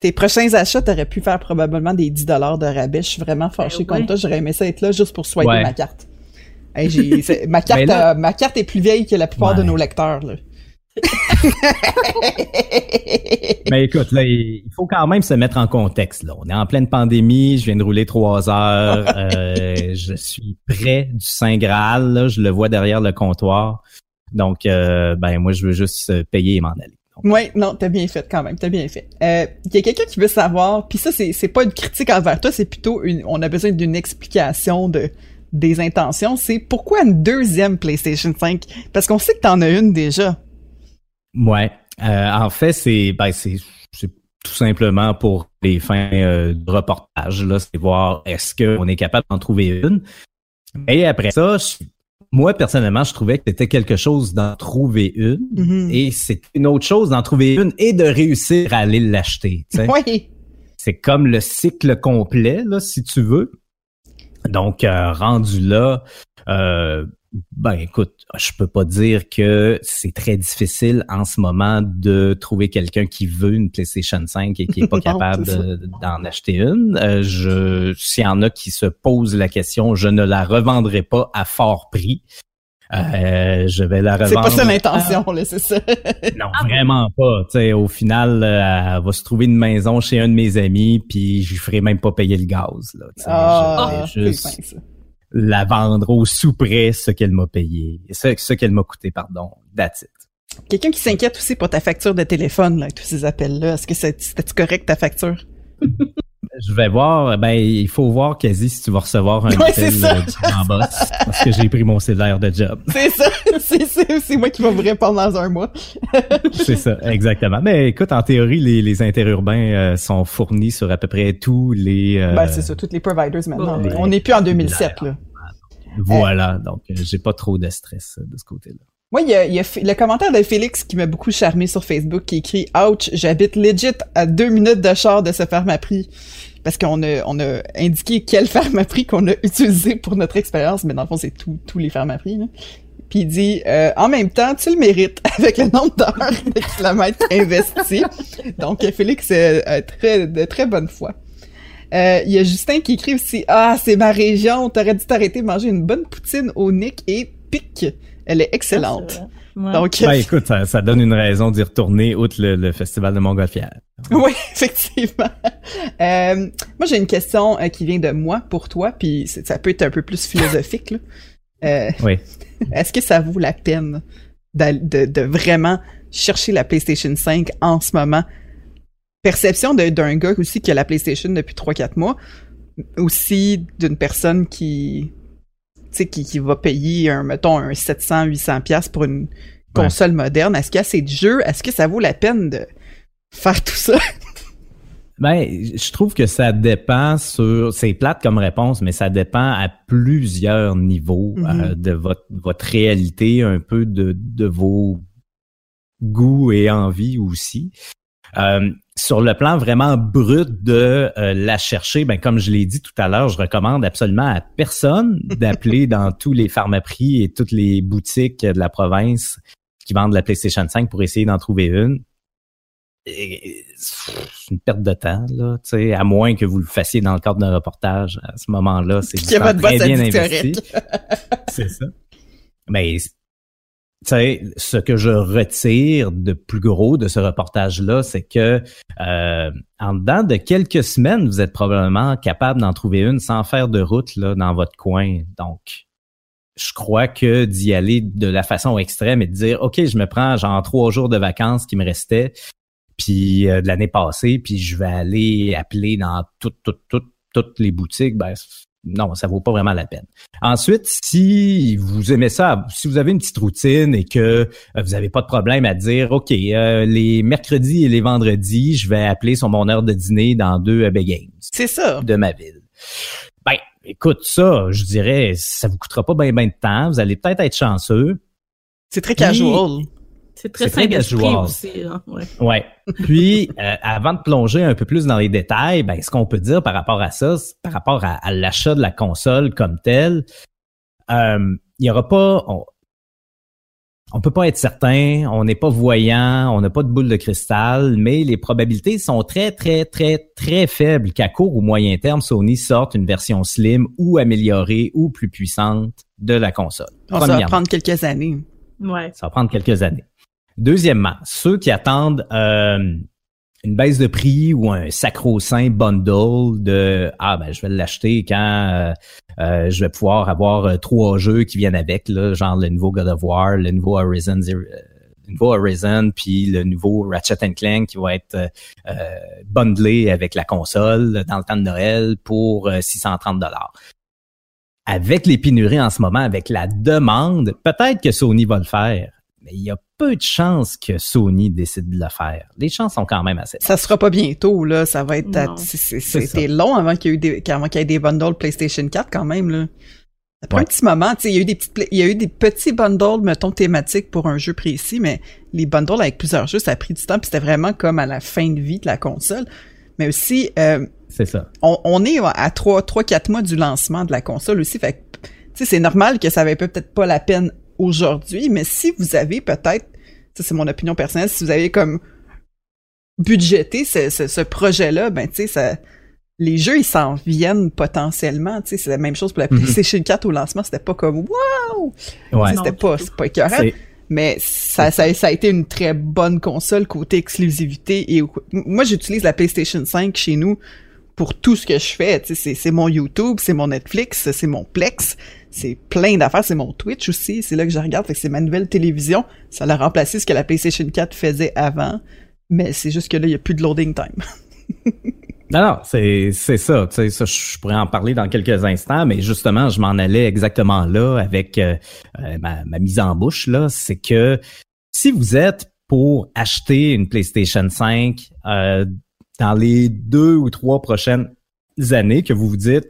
Tes prochains achats, t'aurais pu faire probablement des 10 dollars de rabais. Je suis vraiment fâché Ben contre toi. J'aurais aimé ça être là juste pour Ouais. ma carte. Hey, ma, carte là- euh, ma carte est plus vieille que la plupart de nos lecteurs. Là. Mais écoute, là, il faut quand même se mettre en contexte. Là. On est en pleine pandémie, je viens de rouler trois heures, euh, je suis près du Saint Graal, là, je le vois derrière le comptoir. Donc, euh, ben moi, je veux juste euh, payer et m'en aller. Donc, Ouais, non, t'as bien fait quand même, t'as bien fait. Euh, Il y a quelqu'un qui veut savoir, puis ça, c'est pas une critique envers toi, c'est plutôt une, on a besoin d'une explication de des intentions. C'est pourquoi une deuxième PlayStation 5 Parce qu'on sait que t'en as une déjà. Ouais. Euh, en fait, c'est ben c'est c'est tout simplement pour les fins euh, de reportage. Là, c'est voir est-ce qu'on est capable d'en trouver une. Et après ça, je- moi personnellement, je trouvais que c'était quelque chose d'en trouver une. Mhm. Et c'est une autre chose d'en trouver une et de réussir à aller l'acheter. Oui. C'est comme le cycle complet, là, si tu veux. Donc, euh, rendu là, euh, ben écoute, je peux pas dire que c'est très difficile en ce moment de trouver quelqu'un qui veut une PlayStation 5 et qui est pas Non, capable d'en acheter une. Euh, je, s'il y en a qui se posent la question, je ne la revendrai pas à fort prix. Euh, je vais la revendre. C'est pas ça l'intention, là, c'est ça. non, vraiment pas. Tu sais, au final, euh, elle va se trouver une maison chez un de mes amis, puis je lui ferai même pas payer le gaz. Là. Ah, je vais juste. La vendre au sous près ce qu'elle m'a payé, ce, ce qu'elle m'a coûté, pardon. That's it. Quelqu'un qui s'inquiète aussi pour ta facture de téléphone, là, tous ces appels-là. Est-ce que c'est- c'était correct ta facture? Je vais voir, ben il faut voir quasi si tu vas recevoir un Ouais, appel ça. euh, du grand boss, parce que j'ai pris mon cellulaire de job. C'est ça, c'est, moi qui vais vous répondre dans un mois. C'est ça, exactement. Mais écoute, en théorie, les, les interurbains euh, sont fournis sur à peu près tous les. euh, Ben, c'est ça, tous les providers maintenant. On n'est plus en 2007, là. Voilà, donc euh, j'ai pas trop de stress euh, de ce côté-là. Moi, il y a, il y a F- le commentaire de Félix qui m'a beaucoup charmé sur Facebook qui écrit Ouch, j'habite legit à deux minutes de char de ce Pharmaprix. Parce qu'on a, on a indiqué quel Pharmaprix qu'on a utilisé pour notre expérience, mais dans le fond, c'est tout- tous les Pharmaprix. Là. Puis il dit euh, En même temps, tu le mérites avec le nombre d'heures de kilomètres investis. Donc, Félix, euh, euh, très, de très bonne foi. Euh, Il y a Justin qui écrit aussi Ah, c'est ma région, t'aurais dû t'arrêter de manger une bonne poutine au Nick et pic Elle est excellente. Ouais. Donc, Ben écoute, ça, ça donne une raison d'y retourner outre le, le festival de Montgolfière. oui, effectivement. Euh, moi, j'ai une question euh, qui vient de moi pour toi, puis c'est- ça peut être un peu plus philosophique. Là. Euh, Oui. Est-ce que ça vaut la peine de, de vraiment chercher la PlayStation 5 en ce moment? Perception d'un gars aussi qui a la PlayStation depuis 3-4 mois, aussi d'une personne qui, qui, qui va payer un, mettons, un 700-800$ piastres pour une console moderne. Est-ce qu'il y a assez de jeux? Est-ce que ça vaut la peine de faire tout ça? Ben, je trouve que ça dépend sur, c'est plate comme réponse, mais ça dépend à plusieurs niveaux euh, de votre, votre réalité, un peu de, de vos goûts et envies aussi. Euh, sur le plan vraiment brut de euh, la chercher, ben comme je l'ai dit tout à l'heure, je recommande absolument à personne d'appeler dans tous les pharmaprix et toutes les boutiques de la province qui vendent la PlayStation 5 pour essayer d'en trouver une. C'est une perte de temps, là, tu sais, à moins que vous le fassiez dans le cadre d'un reportage. À ce moment-là, c'est très bien investi. C'est ça. Mais, tu sais, ce que je retire de plus gros de ce reportage-là, c'est que euh, en dedans de quelques semaines, vous êtes probablement capable d'en trouver une sans faire de route là, dans votre coin. Donc, je crois que d'y aller de la façon extrême et de dire, OK, je me prends genre trois jours de vacances qui me restaient, puis euh, de l'année passée, puis je vais aller appeler dans toutes, toutes, toutes, toutes les boutiques, ben non, ça vaut pas vraiment la peine. Ensuite, si vous aimez ça, si vous avez une petite routine et que euh, vous n'avez pas de problème à dire, OK, euh, les mercredis et les vendredis, je vais appeler sur mon heure de dîner dans deux AB Games C'est ça. de ma ville. Ben, écoute, ça, je dirais, ça vous coûtera pas bien ben de temps. Vous allez peut-être être chanceux. C'est très casual. C'est très C'est très casual. aussi. Hein, ouais. Ouais. Puis, euh, avant de plonger un peu plus dans les détails, ben, ce qu'on peut dire par rapport à ça, par rapport à, à l'achat de la console comme telle, euh, il y aura pas, on, on peut pas être certain, on n'est pas voyant, on n'a pas de boule de cristal, mais les probabilités sont très, très, très, très faibles qu'à court ou moyen terme, Sony sorte une version slim ou améliorée ou plus puissante de la console. On ça va prendre quelques années. Ouais. Ça va prendre quelques années. Deuxièmement, ceux qui attendent euh, une baisse de prix ou un sacro-saint bundle de ah ben je vais l'acheter quand euh, euh, je vais pouvoir avoir euh, trois jeux qui viennent avec là, genre le nouveau God of War, le nouveau Horizon Zero- euh, le nouveau Horizon puis le nouveau Ratchet Clank qui va être euh, bundlé avec la console dans le temps de Noël pour euh, 630 dollars. Avec les pénuries en ce moment, avec la demande, peut-être que Sony va le faire, mais il y a peu de chances que Sony décide de le faire. Les chances sont quand même assez. Ça sera pas bientôt, là. Ça va être. à- C'était long avant qu'il y ait eu des, avant qu'il y ait des bundles PlayStation 4 quand même, là. Ça prend Ouais. un petit moment. Tu sais, il y a eu des petites, il y a eu des petits bundles, mettons, thématiques pour un jeu précis, mais les bundles avec plusieurs jeux, ça a pris du temps, puis c'était vraiment comme à la fin de vie de la console. Mais aussi, euh, C'est ça. on, on est à 3, 3, 4 mois du lancement de la console aussi. Fait que, tu sais, c'est normal que ça va peut-être pas la peine aujourd'hui, mais si vous avez peut-être, ça c'est mon opinion personnelle, si vous avez comme budgété ce, ce, ce projet-là, ben tu sais, ça, les jeux ils s'en viennent potentiellement, tu sais, c'est la même chose pour la Mhm. PlayStation 4 au lancement, c'était pas comme wow, Ouais. C'était pas, pas écœurant, mais ça, ça, ça a été une très bonne console côté exclusivité et moi j'utilise la PlayStation 5 chez nous pour tout ce que je fais. Tu sais, c'est, c'est mon YouTube, c'est mon Netflix, c'est mon Plex, c'est plein d'affaires, c'est mon Twitch aussi, c'est là que je regarde, c'est ma nouvelle télévision. Ça a remplacé ce que la PlayStation 4 faisait avant, mais c'est juste que là, il y a plus de loading time. Non, non, c'est c'est ça. Ça, je pourrais en parler dans quelques instants, mais justement, je m'en allais exactement là avec euh, euh, ma, ma mise en bouche là. C'est que si vous êtes pour acheter une PlayStation 5 euh, dans les deux ou trois prochaines années, que vous vous dites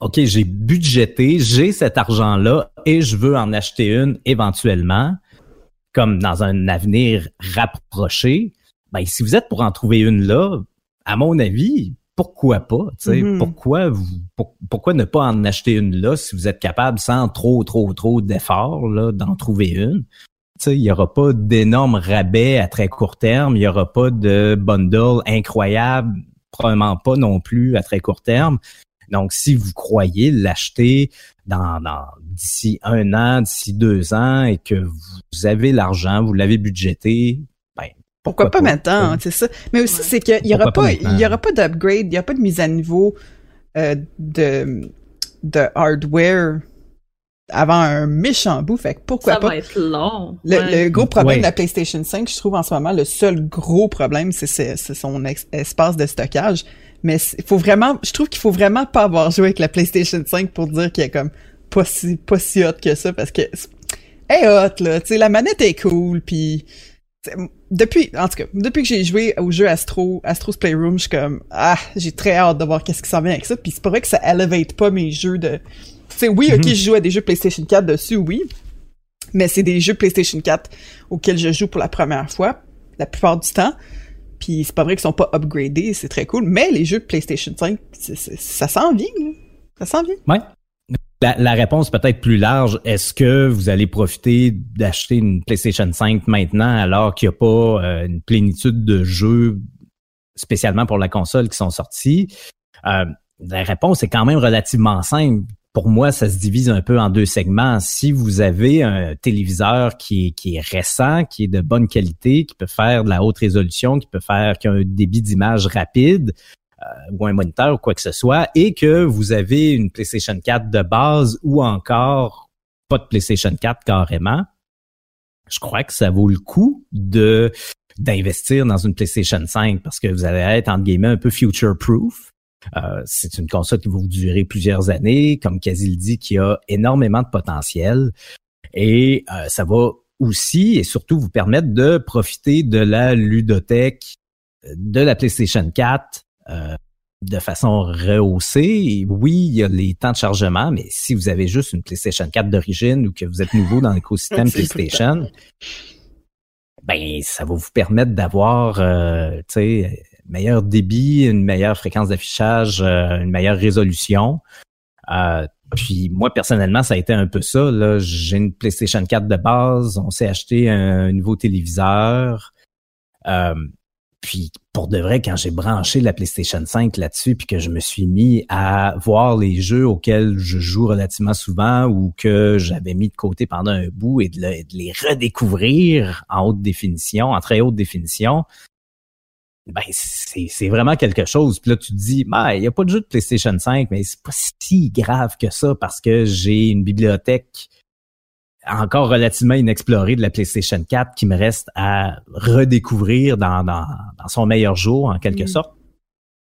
OK, j'ai budgété, j'ai cet argent-là et je veux en acheter une éventuellement, comme dans un avenir rapproché, ben, si vous êtes pour en trouver une là, à mon avis, pourquoi pas? tu sais, Mhm. Pourquoi vous, pour- pourquoi ne pas en acheter une là si vous êtes capable sans trop, trop, trop d'efforts là, d'en trouver une? Tu sais, Il n'y aura pas d'énormes rabais à très court terme, il n'y aura pas de bundle incroyable, probablement pas non plus à très court terme. Donc, si vous croyez l'acheter dans, dans d'ici un an, d'ici deux ans, et que vous avez l'argent, vous l'avez budgété, ben, pourquoi, pas, maintenant, c'est ça. Mais aussi, c'est qu'il y aura pas, il y aura pas d'upgrade, il y a pas de mise à niveau euh, de de hardware avant un méchant bout. Fait que pourquoi ça pas? va être long. Le, gros problème de la PlayStation 5, je trouve en ce moment, le seul gros problème, c'est son espace de stockage. Mais il faut vraiment, je trouve qu'il faut vraiment pas avoir joué avec la PlayStation 5 pour dire qu'il est comme pas si, pas si hot que ça parce que, est hot, là. Tu sais, la manette est cool puis depuis, en tout cas, depuis que j'ai joué au jeu Astro, Astro's Playroom, je suis comme, ah, j'ai très hâte de voir qu'est-ce qui s'en vient avec ça. Puis c'est pas vrai que ça elevate pas mes jeux de, tu sais, oui, ok, mhm. je joue à des jeux PlayStation 4 dessus, oui. Mais c'est des jeux PlayStation 4 auxquels je joue pour la première fois, la plupart du temps. Puis c'est pas vrai qu'ils sont pas upgradés, c'est très cool. Mais les jeux PlayStation 5, ça s'en vient, Ça s'en vient. Ouais. La, réponse peut-être plus large, est-ce que vous allez profiter d'acheter une PlayStation 5 maintenant alors qu'il n'y a pas euh, une plénitude de jeux spécialement pour la console qui sont sortis? Euh, la réponse est quand même relativement simple. Pour moi, ça se divise un peu en deux segments. Si vous avez un téléviseur qui est, qui est récent, qui est de bonne qualité, qui peut faire de la haute résolution, qui peut faire, qui a un débit d'image rapide, euh, ou un moniteur ou quoi que ce soit, et que vous avez une PlayStation 4 de base ou encore pas de PlayStation 4 carrément, je crois que ça vaut le coup de d'investir dans une PlayStation 5 parce que vous allez être entre guillemets un peu future proof. Euh, c'est une console qui va vous durer plusieurs années, comme Kazil dit, qui a énormément de potentiel. Et euh, ça va aussi et surtout vous permettre de profiter de la ludothèque de la PlayStation 4 euh, de façon rehaussée. oui, il y a les temps de chargement, mais si vous avez juste une PlayStation 4 d'origine ou que vous êtes nouveau dans l'écosystème PlayStation, ben ça va vous permettre d'avoir, euh, tu sais, meilleur débit, une meilleure fréquence d'affichage, euh, une meilleure résolution. puis moi personnellement, ça a été un peu ça. Là, j'ai une PlayStation 4 de base. On s'est acheté un nouveau téléviseur. Euh, puis pour de vrai, quand j'ai branché la PlayStation 5 là-dessus, puis que je me suis mis à voir les jeux auxquels je joue relativement souvent ou que j'avais mis de côté pendant un bout et de, les redécouvrir en haute définition, en très haute définition, ben c'est vraiment quelque chose. Puis là, tu te dis, ben, il n'y a pas de jeu de PlayStation 5, mais c'est pas si grave que ça parce que j'ai une bibliothèque encore relativement inexploré de la PlayStation 4 qui me reste à redécouvrir dans, dans, dans son meilleur jour, en quelque mm. sorte.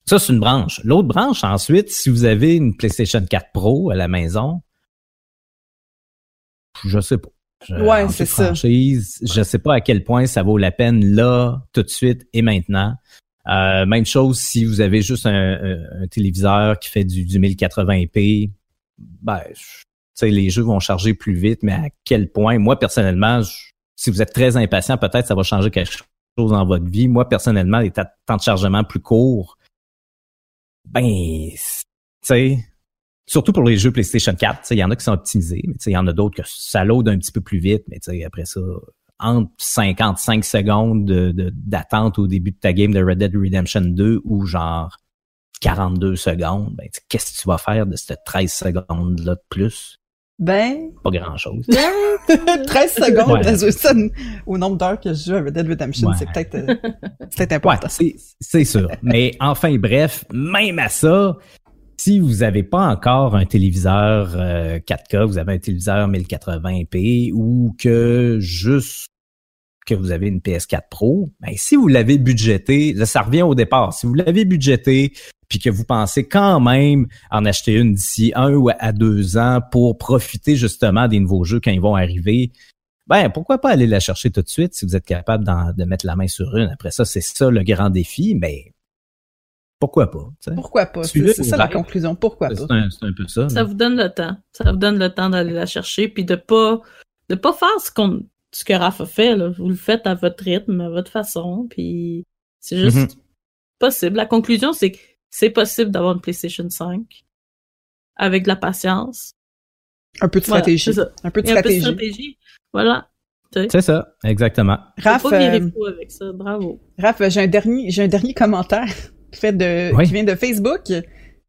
Ça, c'est une branche. L'autre branche, ensuite, si vous avez une PlayStation 4 Pro à la maison, je sais pas. Je, ouais, c'est ça. Je sais pas à quel point ça vaut la peine là, tout de suite et maintenant. Euh, même chose si vous avez juste un, un, téléviseur qui fait du, du 1080p. Ben, les jeux vont charger plus vite, mais à quel point, moi personnellement, si vous êtes très impatient, peut-être ça va changer quelque chose dans votre vie. Moi personnellement, les temps de chargement plus courts, ben, tu sais, surtout pour les jeux PlayStation 4, il y en a qui sont optimisés, mais il y en a d'autres que ça load un petit peu plus vite, mais après ça, entre 55 secondes d'attente au début de ta game de Red Dead Redemption 2 ou genre 42 secondes, ben, qu'est-ce que tu vas faire de ces 13 secondes-là de plus? Ben. Pas grand chose. 13 secondes au nombre d'heures que je joue à Red Dead Redemption, c'est peut-être euh, peut important. c'est sûr. Mais enfin, bref, même à ça, si vous n'avez pas encore un téléviseur 4K, euh, vous avez un téléviseur 1080p ou que juste que vous avez une PS4 Pro, ben, si vous l'avez budgété, là, ça revient au départ. Si vous l'avez budgété, puis que vous pensez quand même en acheter une d'ici un ou à deux ans pour profiter justement des nouveaux jeux quand ils vont arriver, ben pourquoi pas aller la chercher tout de suite si vous êtes capable de mettre la main sur une. Après ça, c'est ça le grand défi, mais pourquoi pas? Pourquoi pas? C'est ça la conclusion. Pourquoi pas? C'est un, peu ça. Ça vous donne le temps. Ça vous donne le temps d'aller la chercher, puis de pas de pas faire ce qu'on ce que Raph a fait. Là. Vous le faites à votre rythme, à votre façon, puis c'est juste mm-hmm. possible. La conclusion, c'est que c'est possible d'avoir une PlayStation 5 avec de la patience. Un peu de stratégie. un peu de stratégie. Voilà. C'est ça, exactement. Raph, pas euh, avec ça, bravo. Raph, j'ai un dernier, j'ai un dernier commentaire fait de, qui vient de Facebook.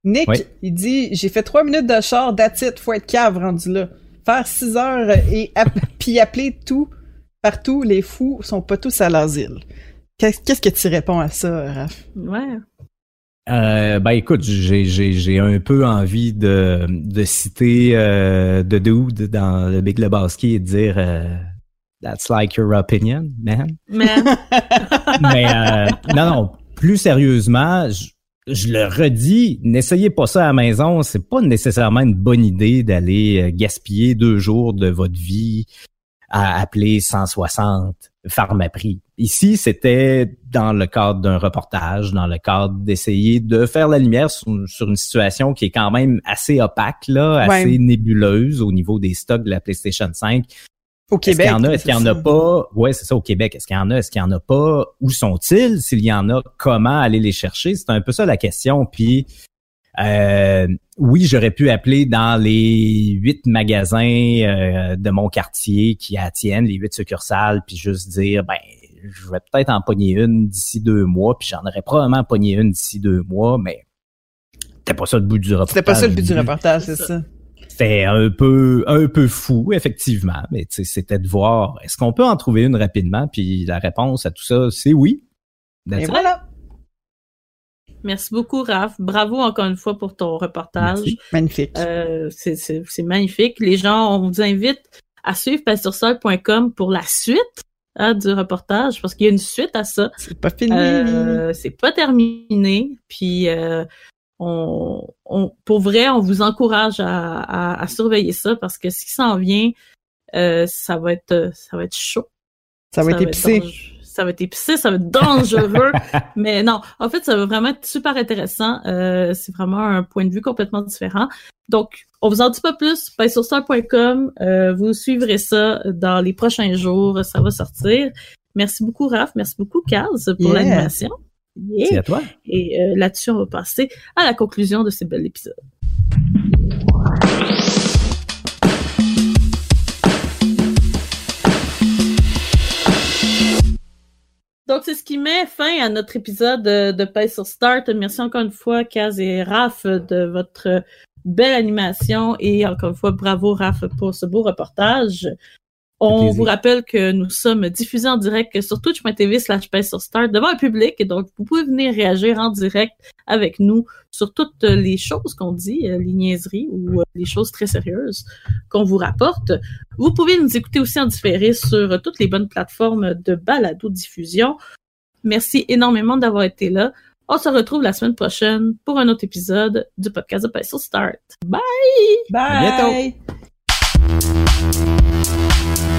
Nick, Oui. il dit J'ai fait trois minutes de char, it, faut être cave rendu là. Faire six heures et app- puis appeler tout, partout, les fous sont pas tous à l'asile. Qu'est- Qu'est-ce que tu réponds à ça, Raph? Ouais. Euh, ben écoute, j'ai j'ai j'ai un peu envie de de citer euh, de Dude dans le Big Lebowski et de dire euh, That's like your opinion, man. Mais Mais euh, non, non, plus sérieusement, je, je le redis, n'essayez pas ça à la maison. C'est pas nécessairement une bonne idée d'aller euh, gaspiller deux jours de votre vie à appeler 160 Pharmaprix. Ici, c'était dans le cadre d'un reportage, dans le cadre d'essayer de faire la lumière sur, sur une situation qui est quand même assez opaque, là, Ouais. assez nébuleuse au niveau des stocks de la PlayStation 5. Au Est-ce qu'il y en a? Est-ce qu'il y en a pas? Ouais, c'est ça au Québec. Est-ce qu'il y en a? Est-ce qu'il y en a pas? Où sont-ils? S'il y en a, comment aller les chercher? C'est un peu ça la question. Puis euh, oui, j'aurais pu appeler dans les huit magasins euh, de mon quartier qui attiennent les huit succursales, puis juste dire ben je vais peut-être en pogner une d'ici deux mois, puis j'en aurais probablement pogné une d'ici deux mois, mais c'était pas ça le but du reportage. C'était pas ça le but du reportage, C'est ça. C'était un peu un peu fou effectivement mais tu sais, c'était de voir est-ce qu'on peut en trouver une rapidement? Puis la réponse à tout ça c'est oui Et voilà. merci beaucoup, Raph. Bravo encore une fois pour ton reportage. Merci. Magnifique. Euh, c'est- c'est c'est magnifique. Les gens, on vous invite à suivre pastursol.com pour la suite hein, du reportage, parce qu'il y a une suite à ça. c'est pas fini. Euh, c'est pas terminé. Puis euh, on, on, pour vrai, on vous encourage à, à, à surveiller ça parce que ce qui s'en vient, euh, ça va être ça va être chaud. ça va être épicé. Ça va être épicé, ça va être dangereux. Mais non, en fait, ça va vraiment être super intéressant. Euh, c'est vraiment un point de vue complètement différent. Donc, on vous en dit pas plus. Ben, sur star.com, euh, vous suivrez ça dans les prochains jours. Ça va sortir. Merci beaucoup, Raph. Merci beaucoup, Kaz, pour Yeah. l'animation. Yeah. c'est à toi Et euh, là-dessus, on va passer à la conclusion de ce bel épisode. Donc, c'est ce qui met fin à notre épisode de, de Pay sur Start. Merci encore une fois, Kaz et Raph, de votre belle animation. Et encore une fois, bravo, Raph, pour ce beau reportage. On plaisir. vous rappelle que nous sommes diffusés en direct sur twitch.tv slash sur Start devant un public. Et donc, vous pouvez venir réagir en direct avec nous sur toutes les choses qu'on dit, euh, les niaiseries ou euh, les choses très sérieuses qu'on vous rapporte. Vous pouvez nous écouter aussi en différé sur toutes les bonnes plateformes de balado-diffusion. Merci énormément d'avoir été là. On se retrouve la semaine prochaine pour un autre épisode du podcast de Pencil Start. Bye! Bye! bientôt.